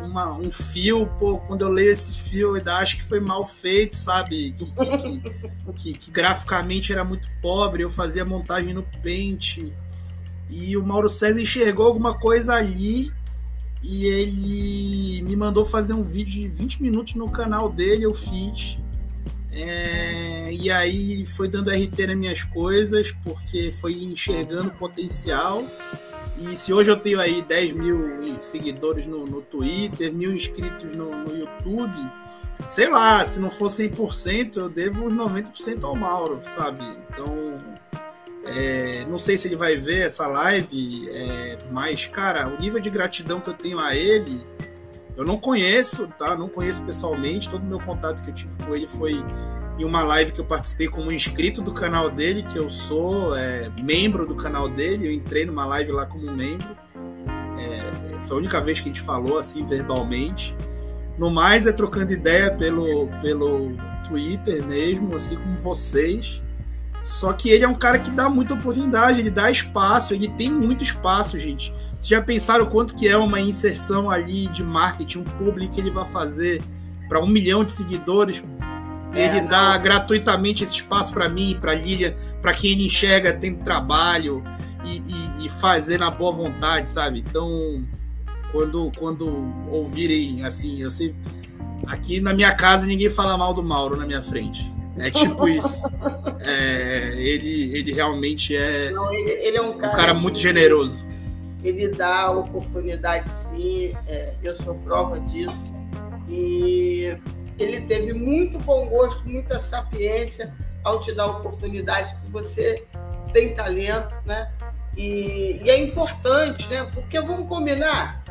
uma, um fio, pô, quando eu leio esse fio, eu acho que foi mal feito, sabe? Que, que, que, que, graficamente era muito pobre, eu fazia montagem no Paint. E o Mauro César enxergou alguma coisa ali e ele me mandou fazer um vídeo de 20 minutos no canal dele, eu fiz. É, e aí foi dando RT nas minhas coisas, porque foi enxergando potencial. E se hoje eu tenho aí 10 mil seguidores no, no Twitter, mil inscritos no, no YouTube, sei lá, se não for 100%, eu devo uns 90% ao Mauro, sabe? Então, é, não sei se ele vai ver essa live, é, mas, cara, o nível de gratidão que eu tenho a ele eu não conheço, tá? Não conheço pessoalmente. Todo o meu contato que eu tive com ele foi em uma live que eu participei como inscrito do canal dele, que eu sou é, membro do canal dele. Eu entrei numa live lá como membro. É, foi a única vez que a gente falou assim verbalmente. No mais é trocando ideia pelo, pelo Twitter mesmo, assim como vocês. Só que ele é um cara que dá muita oportunidade, ele dá espaço, ele tem muito espaço, gente. Vocês já pensaram quanto que é uma inserção ali de marketing, um público que ele vai fazer para um milhão de seguidores? É, ele não. dá gratuitamente esse espaço para mim, para Lília, para quem ele enxerga tendo trabalho e, e, e, fazer na boa vontade, sabe? Então, quando, quando ouvirem assim, eu sei. Aqui na minha casa ninguém fala mal do Mauro na minha frente. É tipo isso. *laughs* É, ele, ele realmente é, Não, ele, ele é um cara, um cara muito generoso. Ele dá oportunidade, sim. É, eu sou prova disso. E ele teve muito bom gosto, muita sapiência ao te dar a oportunidade que você tem talento, né? E, e é importante, né? Porque vamos combinar,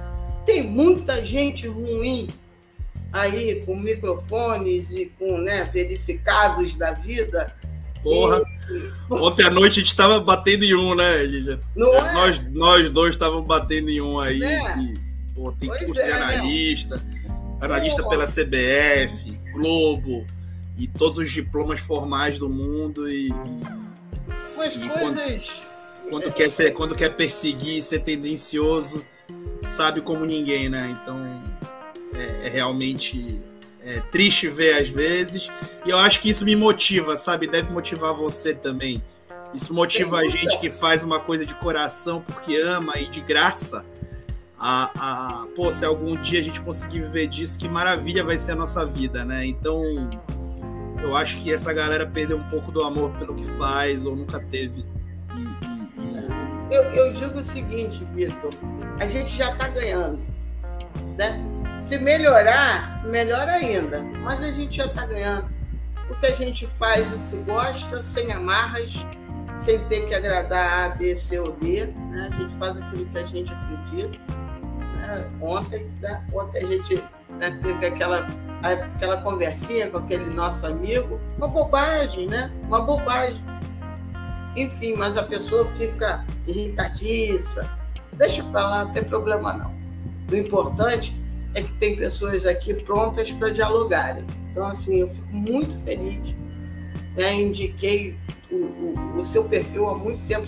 tem muita gente ruim aí com microfones e com né, verificados da vida. Porra! Ontem à noite a gente estava batendo em um, né, Lídia? Não é? Nós, nós dois estávamos batendo em um aí. É. E, pô, tem pois curso é, de analista, analista pela CBF, Globo e todos os diplomas formais do mundo e. Umas e coisas. Quando, quando, é... quer ser, quando quer perseguir, ser tendencioso, sabe como ninguém, né? Então é, é realmente é, triste ver às vezes. E eu acho que isso me motiva, sabe? Deve motivar você também. Isso motiva a gente que faz uma coisa de coração porque ama e de graça. A, a, pô, se algum dia a gente conseguir viver disso, que maravilha vai ser a nossa vida, né? Então, eu acho que essa galera perdeu um pouco do amor pelo que faz ou nunca teve. Eu, eu digo o seguinte, Vitor: a gente já está ganhando, né? Se melhorar, melhor ainda. Mas a gente já está ganhando. Porque a gente faz o que gosta, sem amarras, sem ter que agradar A, B, C ou D. Né? A gente faz aquilo que a gente acredita. Né? Ontem, né? ontem a gente né, teve aquela, aquela conversinha com aquele nosso amigo. Uma bobagem, né? Uma bobagem. Enfim, mas a pessoa fica irritadiça. Deixa para lá, não tem problema não. O importante é que tem pessoas aqui prontas para dialogarem. Então, assim, eu fico muito feliz. Né? Indiquei o, o, o, seu perfil há muito tempo,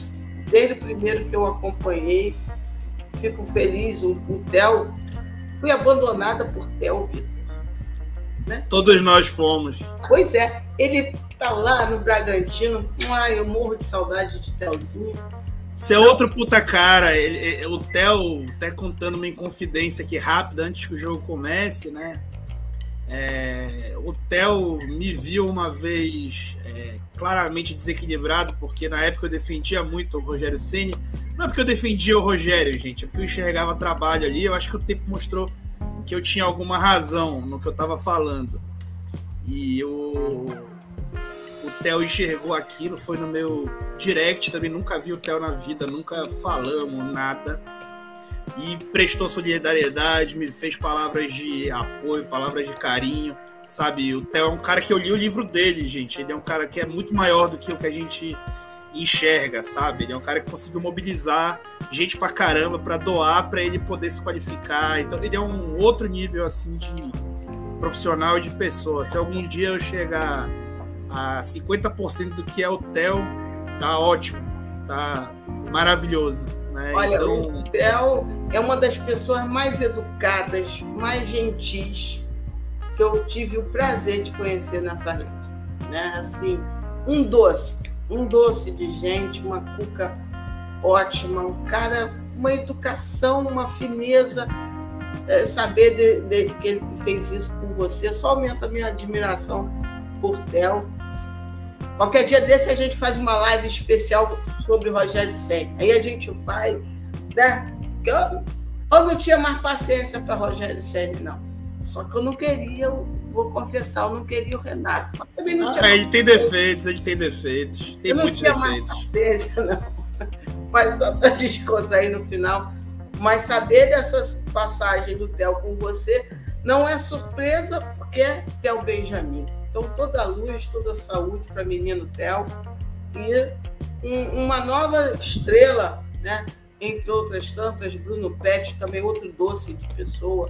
desde o primeiro que eu acompanhei. Fico feliz. O, o Theo, fui abandonada por Theo, Vitor. Né? Todos nós fomos. Pois é, ele tá lá no Bragantino. Ai, eu morro de saudade de Telzinho. Você é outro puta cara. Ele, o Theo, até contando uma inconfidência aqui rápida antes que o jogo comece, né? É, o Theo me viu uma vez é, claramente desequilibrado, porque na época eu defendia muito o Rogério Ceni. Não é porque eu defendia o Rogério, gente, é porque eu enxergava trabalho ali. Eu acho que o tempo mostrou que eu tinha alguma razão no que eu estava falando. E o Theo enxergou aquilo, foi no meu direct também, nunca vi o Theo na vida, nunca falamos nada. E prestou solidariedade, me fez palavras de apoio, palavras de carinho, sabe? O Theo é um cara que eu li o livro dele, gente. Ele é um cara que é muito maior do que o que a gente enxerga, sabe? Ele é um cara que conseguiu mobilizar gente pra caramba para doar para ele poder se qualificar. Então ele é um outro nível assim de profissional e de pessoa. Se algum dia eu chegar a 50% do que é o Theo, tá ótimo, tá maravilhoso. Né? Olha, então... o Theo é uma das pessoas mais educadas, mais gentis que eu tive o prazer de conhecer nessa rede. Né? Assim, um doce, um doce de gente, uma cuca ótima, um cara, uma educação, uma fineza. É, saber de, de, que ele fez isso com você só aumenta a minha admiração por Theo. Qualquer dia desse a gente faz uma live especial sobre o Rogério Senna. Aí a gente vai, né? Eu, eu não tinha mais paciência para Rogério Senna, não. Só que eu não queria, eu vou confessar, eu não queria o Renato. Mas também não tinha ah, ele tem defeitos, ele tem defeitos. Tem eu muitos defeitos. Mais paciência, não. Mas só para descontrair no final. Mas saber dessas passagens do Theo com você não é surpresa, porque é Theo Benjamin. Então, toda luz, toda saúde para menino Theo. E um, uma nova estrela, né? entre outras tantas, Bruno Pet, também outro doce de pessoa,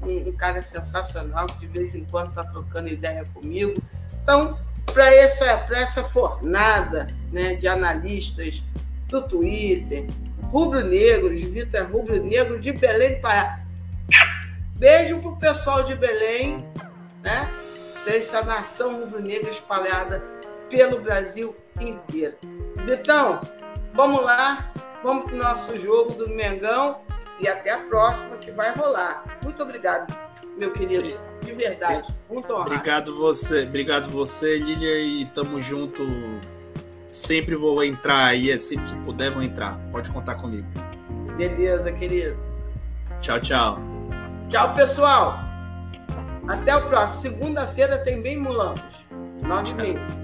um, um cara sensacional que de vez em quando está trocando ideia comigo. Então, para essa, essa fornada né, de analistas do Twitter, rubro-negros, Vitor é rubro-negro de Belém do Pará. Beijo para o pessoal de Belém, né? Dessa nação rubro-negra espalhada pelo Brasil inteiro. Vitão, vamos lá, vamos para o nosso jogo do Mengão e até a próxima que vai rolar. Muito obrigado, meu querido, de verdade. Muito honrado. Obrigado você, obrigado você, Lilia, e tamo junto. Sempre vou entrar aí, sempre que puder vou entrar. Pode contar comigo. Beleza, querido. Tchau, tchau. Tchau, pessoal. Até o próximo. Segunda-feira tem bem mulambos. Nove e meia.